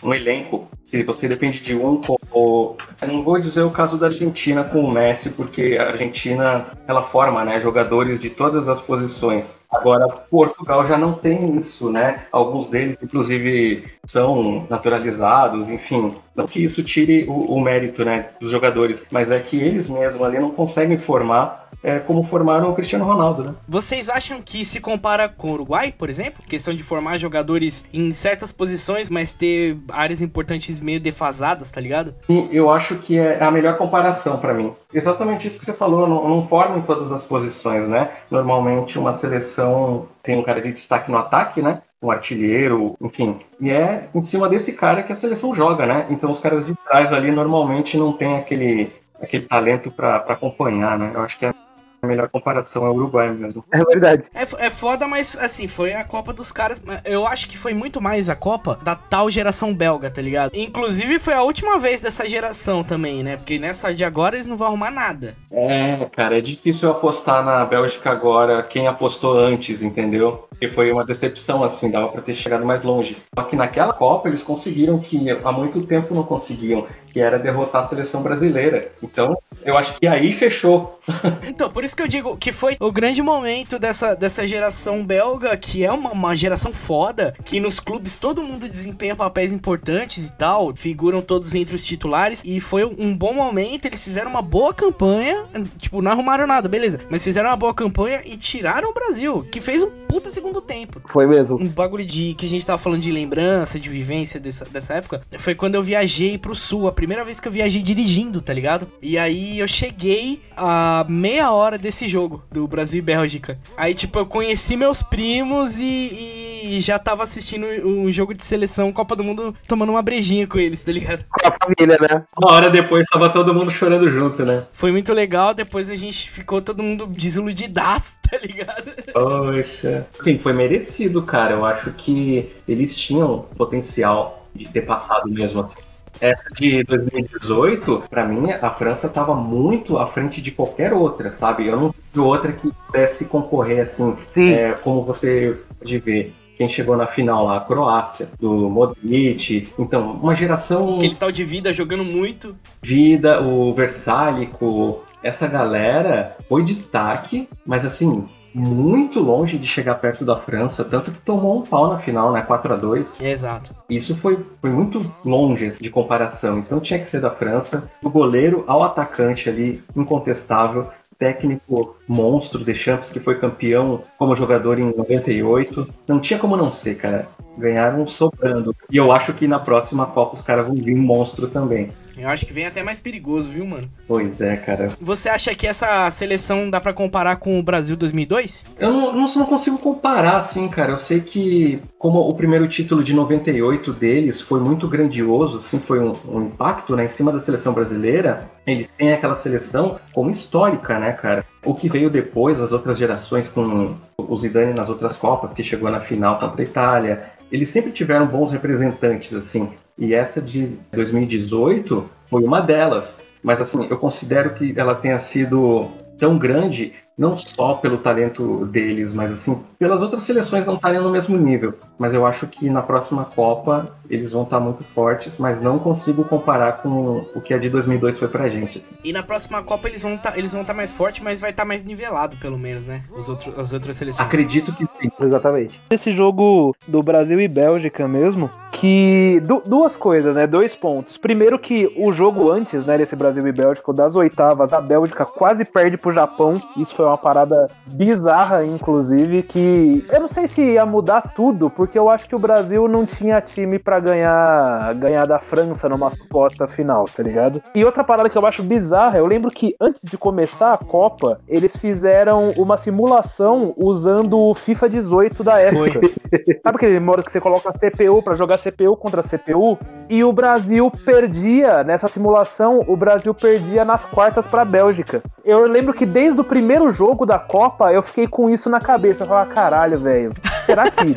um elenco. Se você depende de um, como eu não vou dizer o caso da Argentina com o Messi, porque a Argentina ela forma, né? Jogadores de todas as posições. Agora, Portugal já não tem isso, né? Alguns deles, inclusive, são naturalizados, enfim. Não que isso tire o, o mérito, né, dos jogadores, mas é que eles mesmos ali não conseguem formar é, como formaram o Cristiano Ronaldo, né? Vocês acham que se compara com o Uruguai, por exemplo? Questão de formar jogadores em certas posições, mas ter áreas importantes meio defasadas, tá ligado? E eu acho que é a melhor comparação para mim. Exatamente isso que você falou, não, não forma em todas as posições, né? Normalmente uma seleção tem um cara de destaque no ataque, né? Um artilheiro, enfim. E é em cima desse cara que a seleção joga, né? Então os caras de trás ali normalmente não tem aquele, aquele talento para acompanhar, né? Eu acho que é a melhor comparação é o Uruguai mesmo. É verdade. É, é foda, mas assim, foi a Copa dos caras. Eu acho que foi muito mais a Copa da tal geração belga, tá ligado? Inclusive foi a última vez dessa geração também, né? Porque nessa de agora eles não vão arrumar nada. É, cara, é difícil apostar na Bélgica agora quem apostou antes, entendeu? Porque foi uma decepção, assim, dava pra ter chegado mais longe. Só que naquela Copa eles conseguiram que há muito tempo não conseguiam, que era derrotar a seleção brasileira. Então, eu acho que aí fechou. (laughs) Então, por isso que eu digo que foi o grande momento dessa, dessa geração belga, que é uma, uma geração foda, que nos clubes todo mundo desempenha papéis importantes e tal, figuram todos entre os titulares, e foi um bom momento, eles fizeram uma boa campanha, tipo, não arrumaram nada, beleza, mas fizeram uma boa campanha e tiraram o Brasil, que fez um puta segundo tempo. Foi mesmo. Um bagulho de que a gente tava falando de lembrança, de vivência dessa, dessa época, foi quando eu viajei pro sul, a primeira vez que eu viajei dirigindo, tá ligado? E aí eu cheguei a meia hora desse jogo, do Brasil e Bélgica. Aí, tipo, eu conheci meus primos e, e já tava assistindo um jogo de seleção Copa do Mundo tomando uma brejinha com eles, tá ligado? Com a família, né? Uma hora depois tava todo mundo chorando junto, né? Foi muito legal, depois a gente ficou todo mundo desiludidaço, (laughs) tá ligado? Poxa. Sim, foi merecido, cara. Eu acho que eles tinham potencial de ter passado mesmo assim. Essa de 2018, pra mim, a França tava muito à frente de qualquer outra, sabe? Eu não vi outra que pudesse concorrer assim, Sim. é, como você pode ver. Quem chegou na final lá, a Croácia, do Modric. Então, uma geração Aquele tal de vida jogando muito. Vida, o Versálico, essa galera foi destaque, mas assim, muito longe de chegar perto da França, tanto que tomou um pau na final, né? 4 a 2 Exato. Isso foi, foi muito longe de comparação. Então tinha que ser da França. Do goleiro ao atacante ali, incontestável. Técnico monstro, Deschamps, que foi campeão como jogador em 98. Não tinha como não ser, cara. Ganharam sobrando. E eu acho que na próxima Copa os caras vão vir um monstro também. Eu acho que vem até mais perigoso, viu, mano? Pois é, cara. Você acha que essa seleção dá pra comparar com o Brasil 2002? Eu não, não, não consigo comparar, assim, cara. Eu sei que, como o primeiro título de 98 deles foi muito grandioso, assim, foi um, um impacto né, em cima da seleção brasileira, eles têm aquela seleção como histórica, né, cara? O que veio depois, as outras gerações, com o Zidane nas outras Copas, que chegou na final contra a Itália, eles sempre tiveram bons representantes, assim. E essa de 2018 foi uma delas. Mas assim, eu considero que ela tenha sido tão grande não só pelo talento deles, mas assim, pelas outras seleções não estarem no mesmo nível. Mas eu acho que na próxima Copa eles vão estar muito fortes, mas não consigo comparar com o que a de 2002 foi pra gente. Assim. E na próxima Copa eles vão tá, eles vão estar tá mais fortes, mas vai estar tá mais nivelado, pelo menos, né? Os outros, as outras seleções. Acredito que sim. Exatamente. Esse jogo do Brasil e Bélgica mesmo, que du duas coisas, né? Dois pontos. Primeiro que o jogo antes, né, desse Brasil e Bélgica, das oitavas, a Bélgica quase perde pro Japão. Isso foi uma parada bizarra, inclusive, que eu não sei se ia mudar tudo, porque eu acho que o Brasil não tinha time para ganhar ganhar da França numa suposta final, tá ligado? E outra parada que eu acho bizarra, eu lembro que antes de começar a Copa, eles fizeram uma simulação usando o FIFA 18 da época. (laughs) Sabe aquele modo que você coloca CPU para jogar CPU contra CPU? E o Brasil perdia nessa simulação, o Brasil perdia nas quartas para a Bélgica. Eu lembro que desde o primeiro jogo da Copa, eu fiquei com isso na cabeça. Eu falava, caralho, velho, será que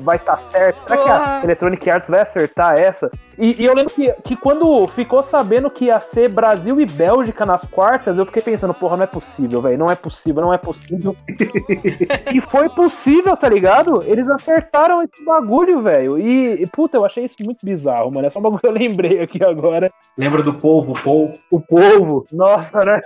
vai estar tá certo? Será que a Electronic Arts vai acertar essa? E, e, eu lembro que, que quando ficou sabendo que ia ser Brasil e Bélgica nas quartas, eu fiquei pensando, porra, não é possível, velho, não é possível, não é possível. (laughs) e foi possível, tá ligado? Eles acertaram esse bagulho, velho. E, e, puta, eu achei isso muito bizarro, mano. É só um bagulho que eu lembrei aqui agora. Lembra do povo, o povo? O povo, nossa, né?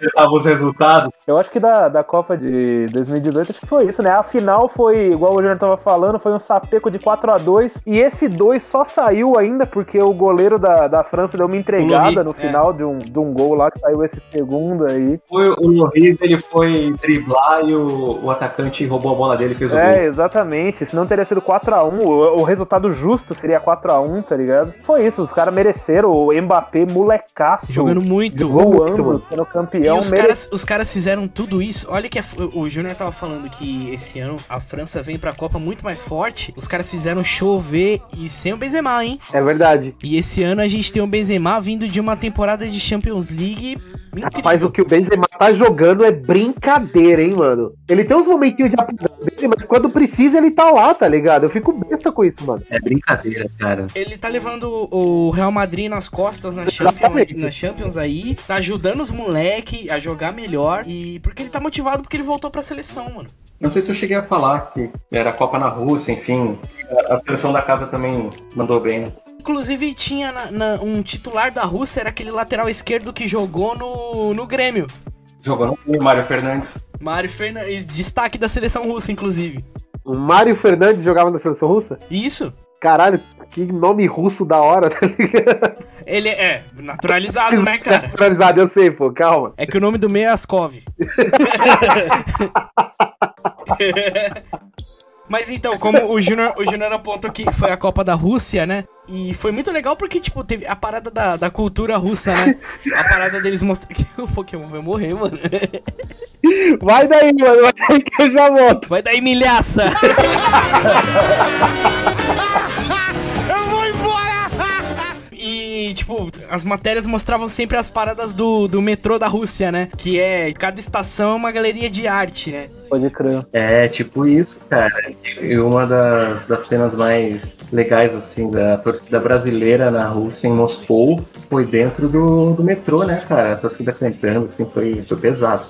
Estavam os resultados. Eu acho que da, da Copa de 2018 acho que foi isso, né? A final foi, igual o Júnior tava falando, foi um sapeco de 4 a 2 e esse 2 só saiu ainda porque o goleiro da, da França deu uma entregada no final é. de, um, de um gol lá que saiu esse segundo aí. Foi o Loris, ele foi driblar e o, o atacante roubou a bola dele e fez o é, gol. É, exatamente. Se não teria sido 4 a 1 o, o resultado justo seria 4 a 1 tá ligado? Foi isso, os caras mereceram o Mbappé molecaço. Jogando muito. Voando, sendo campeão. E os, mere... caras, os caras fizeram tudo isso. Olha que a, o Júnior tava falando que esse ano a França vem pra Copa muito mais forte. Os caras fizeram chover e sem o Benzema, hein? É verdade. E esse ano a gente tem o Benzema vindo de uma temporada de Champions League incrível. Rapaz, o que o Benzema tá jogando é brincadeira, hein, mano? Ele tem uns momentinhos de apagão dele, mas quando precisa ele tá lá, tá ligado? Eu fico besta com isso, mano. É brincadeira, cara. Ele tá levando o Real Madrid nas costas na Champions, na Champions aí, tá ajudando os moleque a jogar melhor e porque ele tá motivado porque ele voltou pra seleção, mano. Não sei se eu cheguei a falar que era a Copa na Rússia, enfim. A seleção da casa também mandou bem. Inclusive tinha na, na, um titular da Rússia, era aquele lateral esquerdo que jogou no, no Grêmio. Jogou no Grêmio, Mário Fernandes. Mário Fernandes, destaque da seleção russa, inclusive. O Mário Fernandes jogava na seleção russa? Isso. Caralho, que nome russo da hora, tá ligado? Ele é naturalizado, né, cara? Naturalizado, eu sei, pô, calma. É que o nome do meio é Askov. (laughs) Mas então, como o Júnior o Junior apontou que foi a Copa da Rússia, né? E foi muito legal porque, tipo, teve a parada da, da cultura russa, né? A parada deles mostrar que (laughs) o Pokémon vai morrer, mano. Vai daí, mano, vai daí que eu já volto. Vai daí, milhaça! (laughs) tipo, as matérias mostravam sempre as paradas do, do metrô da Rússia, né? Que é, cada estação é uma galeria de arte, né? Pode crer. É, tipo isso, cara. E uma das, das cenas mais legais, assim, da torcida brasileira na Rússia, em Moscou, foi dentro do, do metrô, né, cara? A torcida cantando, assim, foi, foi pesado.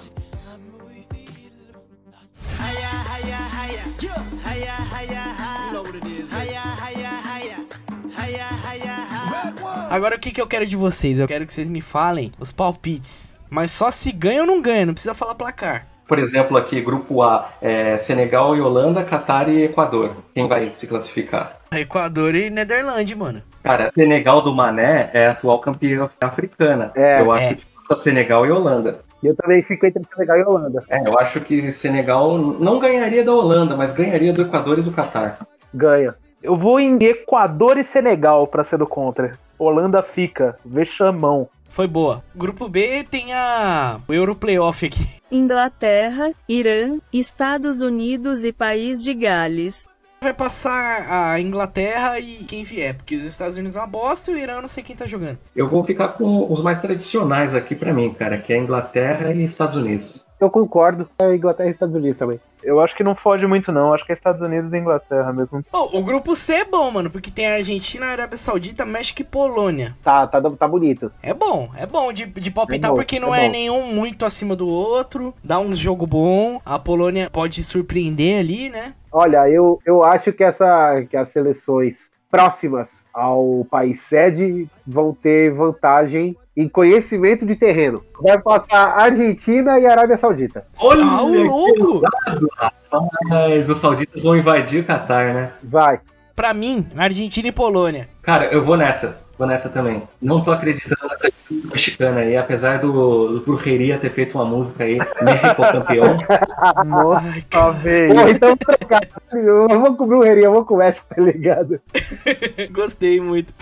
Agora o que, que eu quero de vocês? Eu quero que vocês me falem os palpites. Mas só se ganha ou não ganha, não precisa falar placar. Por exemplo, aqui, grupo A, é Senegal e Holanda, Catar e Equador. Quem vai se classificar? Equador e Nederlândia, mano. Cara, Senegal do Mané é a atual campeã africana. É, eu acho é. que passa Senegal e Holanda. Eu também fico entre Senegal e Holanda. É, eu acho que Senegal não ganharia da Holanda, mas ganharia do Equador e do Catar. Ganha. Eu vou em Equador e Senegal pra ser do contra. Holanda fica, vexamão. Foi boa. Grupo B tem a o Euro Playoff aqui. Inglaterra, Irã, Estados Unidos e País de Gales. Vai passar a Inglaterra e quem vier, porque os Estados Unidos é uma bosta e o Irã eu não sei quem tá jogando. Eu vou ficar com os mais tradicionais aqui pra mim, cara, que é Inglaterra e Estados Unidos. Eu concordo. É Inglaterra e Estados Unidos também. Eu acho que não foge muito, não. Acho que é Estados Unidos e Inglaterra mesmo. Oh, o grupo C é bom, mano, porque tem a Argentina, a Arábia Saudita, México e Polônia. Tá, tá, tá bonito. É bom, é bom de, de palpitar, É bom, porque não é é, nenhum muito acima do outro. Dá um jogo bom. A Polônia pode surpreender ali, né? Olha, eu, eu acho que, essa, que as seleções próximas ao país sede vão ter vantagem em conhecimento de terreno. Vai passar Argentina e Arábia Saudita. Olha Ah, o que louco! pesado, rapaz. Os sauditas vão invadir o Catar, né? Vai. Pra mim, Argentina e Polônia. Cara, eu vou nessa. Vou nessa também. Não tô acreditando nessa equipe mexicana aí, apesar do, do Brujeria ter feito uma música aí, México campeão. (laughs) Nossa, Pô, velho. então trocar. Eu vou com brujeria, eu vou com o México, tá ligado? (laughs) Gostei muito.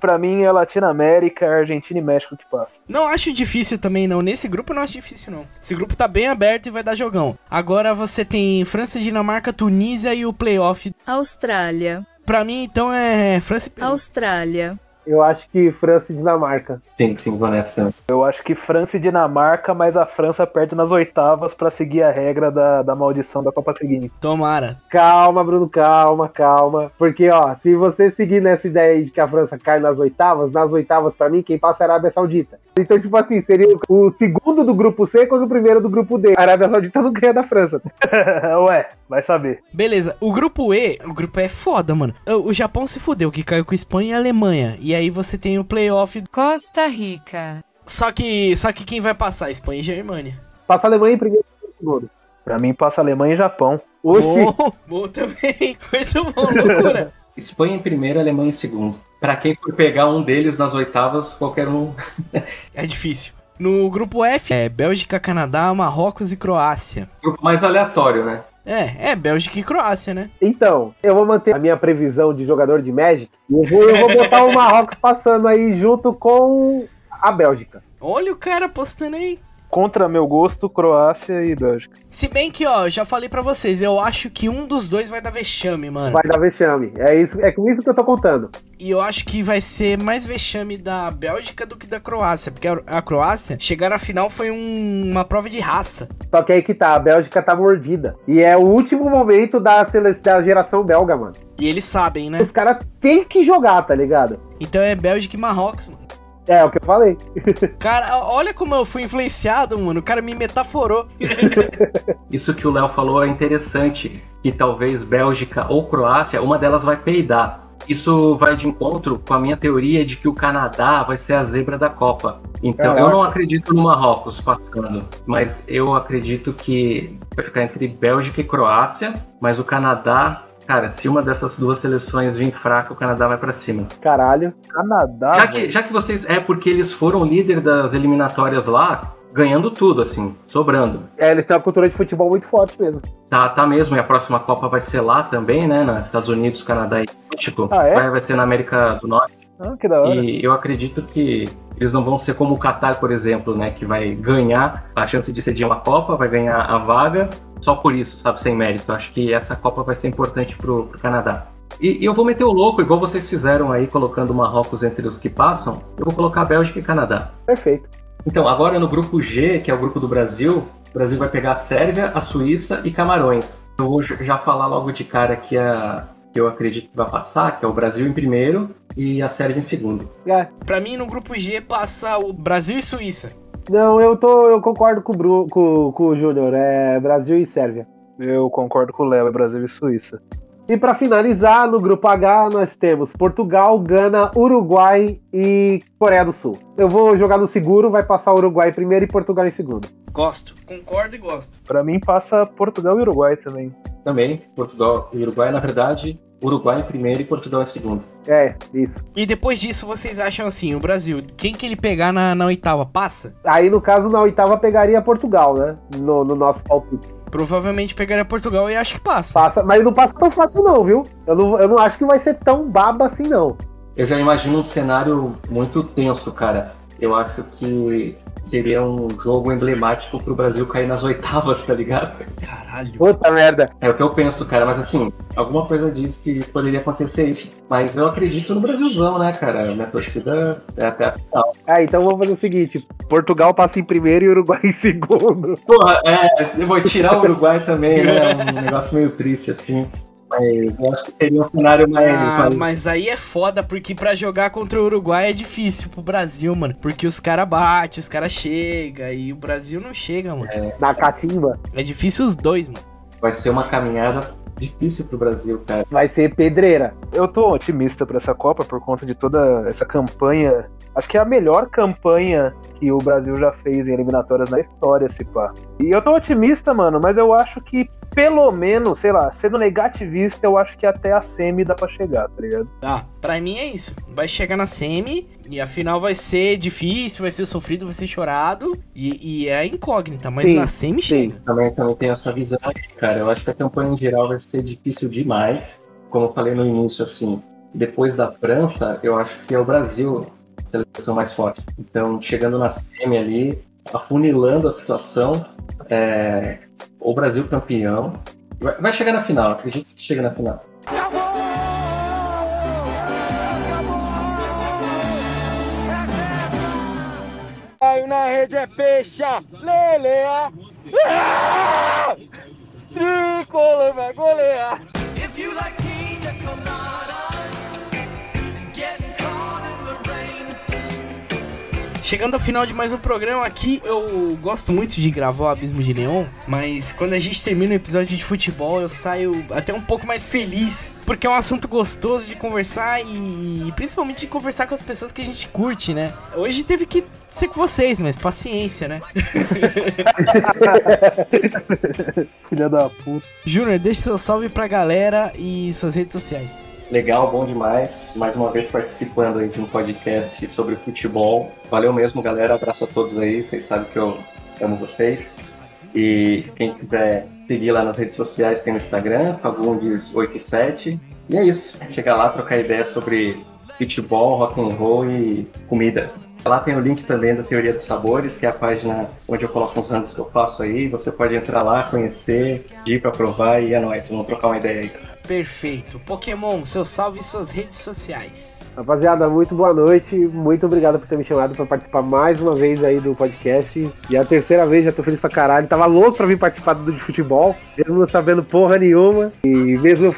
Pra mim é Latinoamérica, Argentina e México que passa. Não acho difícil também, não. Nesse grupo eu não acho difícil, não. Esse grupo tá bem aberto e vai dar jogão. Agora você tem França, Dinamarca, Tunísia e o playoff. Austrália. Pra mim, então, é França e Peru. Austrália. Eu acho que França e Dinamarca. Sim, sim, vou nessa. Eu acho que França e Dinamarca, mas a França perde nas oitavas pra seguir a regra da, da maldição da Copa seguinte. Tomara. Calma, Bruno, calma, calma. Porque, ó, se você seguir nessa ideia aí de que a França cai nas oitavas, nas oitavas, pra mim, quem passa é a Arábia Saudita. Então, tipo assim, seria o segundo do grupo C contra o primeiro do grupo D. A Arábia Saudita não ganha da França. (laughs) Ué, vai saber. Beleza, o grupo E, o grupo E é foda, mano. O, o Japão se fudeu, que caiu com Espanha e Alemanha. E aí você tem o playoff. Costa Rica. Só que, só que quem vai passar? Espanha e Germânia. Passa a Alemanha em primeiro e segundo. Pra mim passa Alemanha e Japão. Oxi, Bom, (laughs) bom também. Muito bom, loucura. (laughs) Espanha em primeiro, Alemanha em segundo. Pra quem for pegar um deles nas oitavas, qualquer um. É difícil. No grupo F é Bélgica, Canadá, Marrocos e Croácia. Grupo mais aleatório, né? É, é Bélgica e Croácia, né? Então, eu vou manter a minha previsão de jogador de Magic. E eu vou, eu vou botar o Marrocos passando aí junto com a Bélgica. Olha o cara postando aí. Contra meu gosto, Croácia e Bélgica. Se bem que, ó, já falei pra vocês, eu acho que um dos dois vai dar vexame, mano. Vai dar vexame. É, isso, é com isso que eu tô contando. E eu acho que vai ser mais vexame da Bélgica do que da Croácia. Porque a, Croácia, chegar na final foi um- uma prova de raça. Só que aí que tá, a Bélgica tá mordida. E é o último momento da, da geração belga, mano. E eles sabem, né? Os caras têm que jogar, tá ligado? Então é Bélgica e Marrocos, mano. É, o que eu falei. (laughs) Cara, olha como eu fui influenciado, mano. O cara me metaforou. (laughs) Isso que o Léo falou é interessante, que talvez Bélgica ou Croácia, uma delas vai peidar. Isso vai de encontro com a minha teoria de que o Canadá vai ser a zebra da Copa. Então, Caraca. eu não acredito no Marrocos passando, mas eu acredito que vai ficar entre Bélgica e Croácia, mas o Canadá, cara, se uma dessas duas seleções vir fraca, o Canadá vai pra cima. Caralho. Canadá. Já que, já que vocês. É porque eles foram líder das eliminatórias lá, ganhando tudo, assim, sobrando. É, eles têm uma cultura de futebol muito forte mesmo. Tá, tá mesmo, e a próxima Copa vai ser lá também, né? Nos Estados Unidos, Canadá e México. Ah, é? vai, vai ser na América do Norte. Ah, que da hora. E eu acredito que eles não vão ser como o Qatar, por exemplo, né? Que vai ganhar a chance de sediar uma Copa, vai ganhar a vaga só por isso, sabe? Sem mérito. Acho que essa Copa vai ser importante pro, pro Canadá. E, e eu vou meter o louco, igual vocês fizeram aí, colocando Marrocos entre os que passam. Eu vou colocar Bélgica e Canadá. Perfeito. Então, agora no grupo G, que é o grupo do Brasil, o Brasil vai pegar a Sérvia, a Suíça e Camarões. Eu vou já falar logo de cara que, a, que eu acredito que vai passar, que é o Brasil em primeiro e a Sérvia em segundo. É. Pra mim, no grupo G passa o Brasil e Suíça. Não, eu tô. Eu concordo com o, Bru, com, com o Júnior. É Brasil e Sérvia. Eu concordo com o Léo, é Brasil e Suíça. E pra finalizar, no grupo H, nós temos Portugal, Gana, Uruguai e Coreia do Sul. Eu vou jogar no seguro, vai passar Uruguai em primeiro e Portugal em segundo. Gosto, concordo e gosto. Pra mim passa Portugal e Uruguai também. Também, Portugal e Uruguai, na verdade, Uruguai em primeiro e Portugal em segundo. É, isso. E depois disso, vocês acham assim, o Brasil, quem que ele pegar na, na oitava, passa? Aí, no caso, na oitava pegaria Portugal, né? No, no nosso palpite. Provavelmente pegaria Portugal e acho que passa. Passa, mas não passa tão fácil não, viu? Eu não, eu não acho que vai ser tão baba assim, não. Eu já imagino um cenário muito tenso, cara. Eu acho que seria um jogo emblemático pro Brasil cair nas oitavas, tá ligado? Caralho. Puta merda. É o que eu penso, cara. Mas assim, alguma coisa diz que poderia acontecer isso. Mas eu acredito no Brasilzão, né, cara? Minha torcida é até a final. Ah, então vamos fazer o seguinte: Portugal passa em primeiro e Uruguai em segundo. Porra, é, eu vou tirar o Uruguai também, né? Um negócio meio triste, assim. Mas eu acho que seria um cenário mais. Ah, mas aí é foda, porque pra jogar contra o Uruguai é difícil pro Brasil, mano. Porque os caras batem, os caras chegam, e o Brasil não chega, mano. Na catimba. É difícil os dois, mano. Vai ser uma caminhada difícil pro Brasil, cara. Vai ser pedreira. Eu tô otimista pra essa Copa por conta de toda essa campanha. Acho que é a melhor campanha que o Brasil já fez em eliminatórias na história, se pá. E eu tô otimista, mano, mas eu acho que pelo menos, sei lá, sendo negativista, eu acho que até a semi dá pra chegar, tá ligado? Ah, pra mim é isso. Vai chegar na semi e a final vai ser difícil, vai ser sofrido, vai ser chorado. E, e é incógnita, mas Sim, na semi chega. Também, também tenho essa visão aí, cara. Eu acho que a campanha em geral vai ser difícil demais. Como eu falei no início, assim, depois da França, eu acho que é o Brasil a seleção mais forte. Então, chegando na semi ali, afunilando a situação, é, o Brasil campeão. Vai, vai chegar na final, acredito que chega na final. Na rede é peixa, leleia. Ah! Tricolor vai golear. If you like Chegando ao final de mais um programa aqui, eu gosto muito de gravar o Abismo de Neon, mas quando a gente termina o episódio de futebol, eu saio até um pouco mais feliz, porque é um assunto gostoso de conversar e principalmente de conversar com as pessoas que a gente curte, né? Hoje teve que ser com vocês, mas paciência, né? (laughs) Filha da puta. Júnior, deixa seu salve pra galera e suas redes sociais. Legal, bom demais. Mais uma vez participando aí de um podcast sobre futebol. Valeu mesmo, galera. Abraço a todos aí. Vocês sabem que eu amo vocês. E quem quiser seguir lá nas redes sociais tem o Instagram, Fagundes87. E é isso. Chega lá, trocar ideia sobre futebol, rock and roll e comida. Lá tem o link também da Teoria dos Sabores, que é a página onde eu coloco uns ramos que eu faço aí. Você pode entrar lá, conhecer, ir pra provar e é nóis. Vamos trocar uma ideia aí. Perfeito. Pokémon, seu salve e suas redes sociais. Rapaziada, muito boa noite. Muito obrigado por ter me chamado pra participar mais uma vez aí do podcast. E é a terceira vez, já tô feliz pra caralho. Tava louco pra vir participar do de futebol, mesmo não sabendo porra nenhuma. E mesmo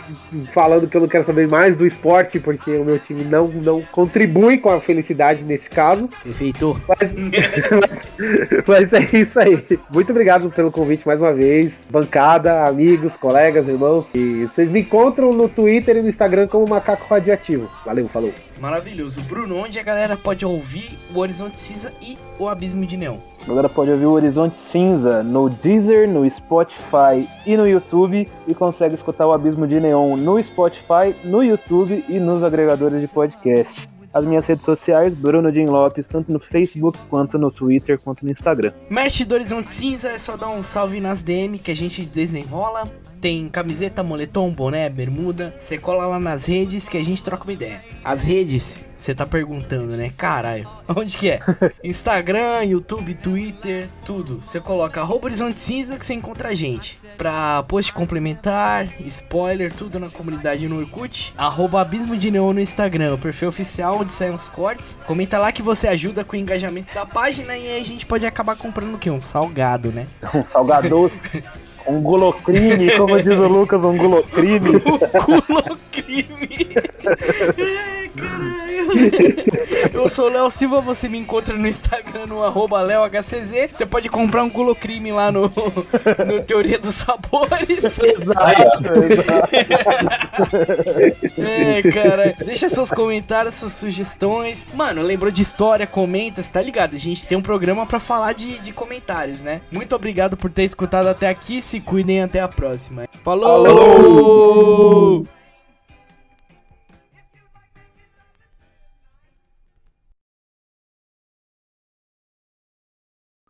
falando que eu não quero saber mais do esporte, porque o meu time não, não contribui com a felicidade nesse caso. Perfeito. Mas, (laughs) mas é isso aí. Muito obrigado pelo convite mais uma vez. Bancada, amigos, colegas, irmãos. E vocês me encontram no Twitter e no Instagram como Macaco Radioativo. Valeu, falou. Maravilhoso. Bruno, onde a galera pode ouvir o Horizonte Cinza e o Abismo de Neon? A galera pode ouvir o Horizonte Cinza no Deezer, no Spotify e no YouTube e consegue escutar o Abismo de Neon no Spotify, no YouTube e nos agregadores de podcast. As minhas redes sociais, Bruno Jim Lopes, tanto no Facebook, quanto no Twitter, quanto no Instagram. Merch do Horizonte Cinza é só dar um salve nas DM que a gente desenrola. Tem camiseta, moletom, boné, bermuda. Você cola lá nas redes que a gente troca uma ideia. As redes, você tá perguntando, né? Caralho, (laughs) onde que é? (laughs) Instagram, YouTube, Twitter, tudo. Você coloca Horizonte Cinza que você encontra a gente. Pra post complementar, spoiler, tudo na comunidade no Orkut. Arroba Abismo de Neon no Instagram, o perfil oficial onde saem os cortes. Comenta lá que você ajuda com o engajamento da página e aí a gente pode acabar comprando o quê? Um salgado, né? Um salgadoce. (laughs) Um gulocrime, como diz o Lucas, um gulocrime. gulocrime. (laughs) Eu sou o Léo Silva, você me encontra no Instagram no arroba LeoHCZ. Você pode comprar um gulocrime lá no, no Teoria dos Sabores. É, cara, deixa seus comentários, suas sugestões. Mano, lembrou de história, comenta, você tá ligado? A gente tem um programa pra falar de, de comentários, né? Muito obrigado por ter escutado até aqui, se se cuidem até a próxima. Falou! Falou!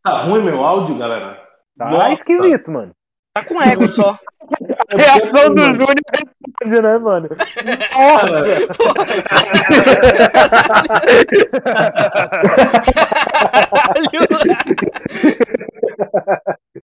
Tá ruim meu áudio, galera? Tá, esquisito, mano. Tá com ego só. A reação assim, do mano. é grande né, mano? Nossa! (laughs) Caralho!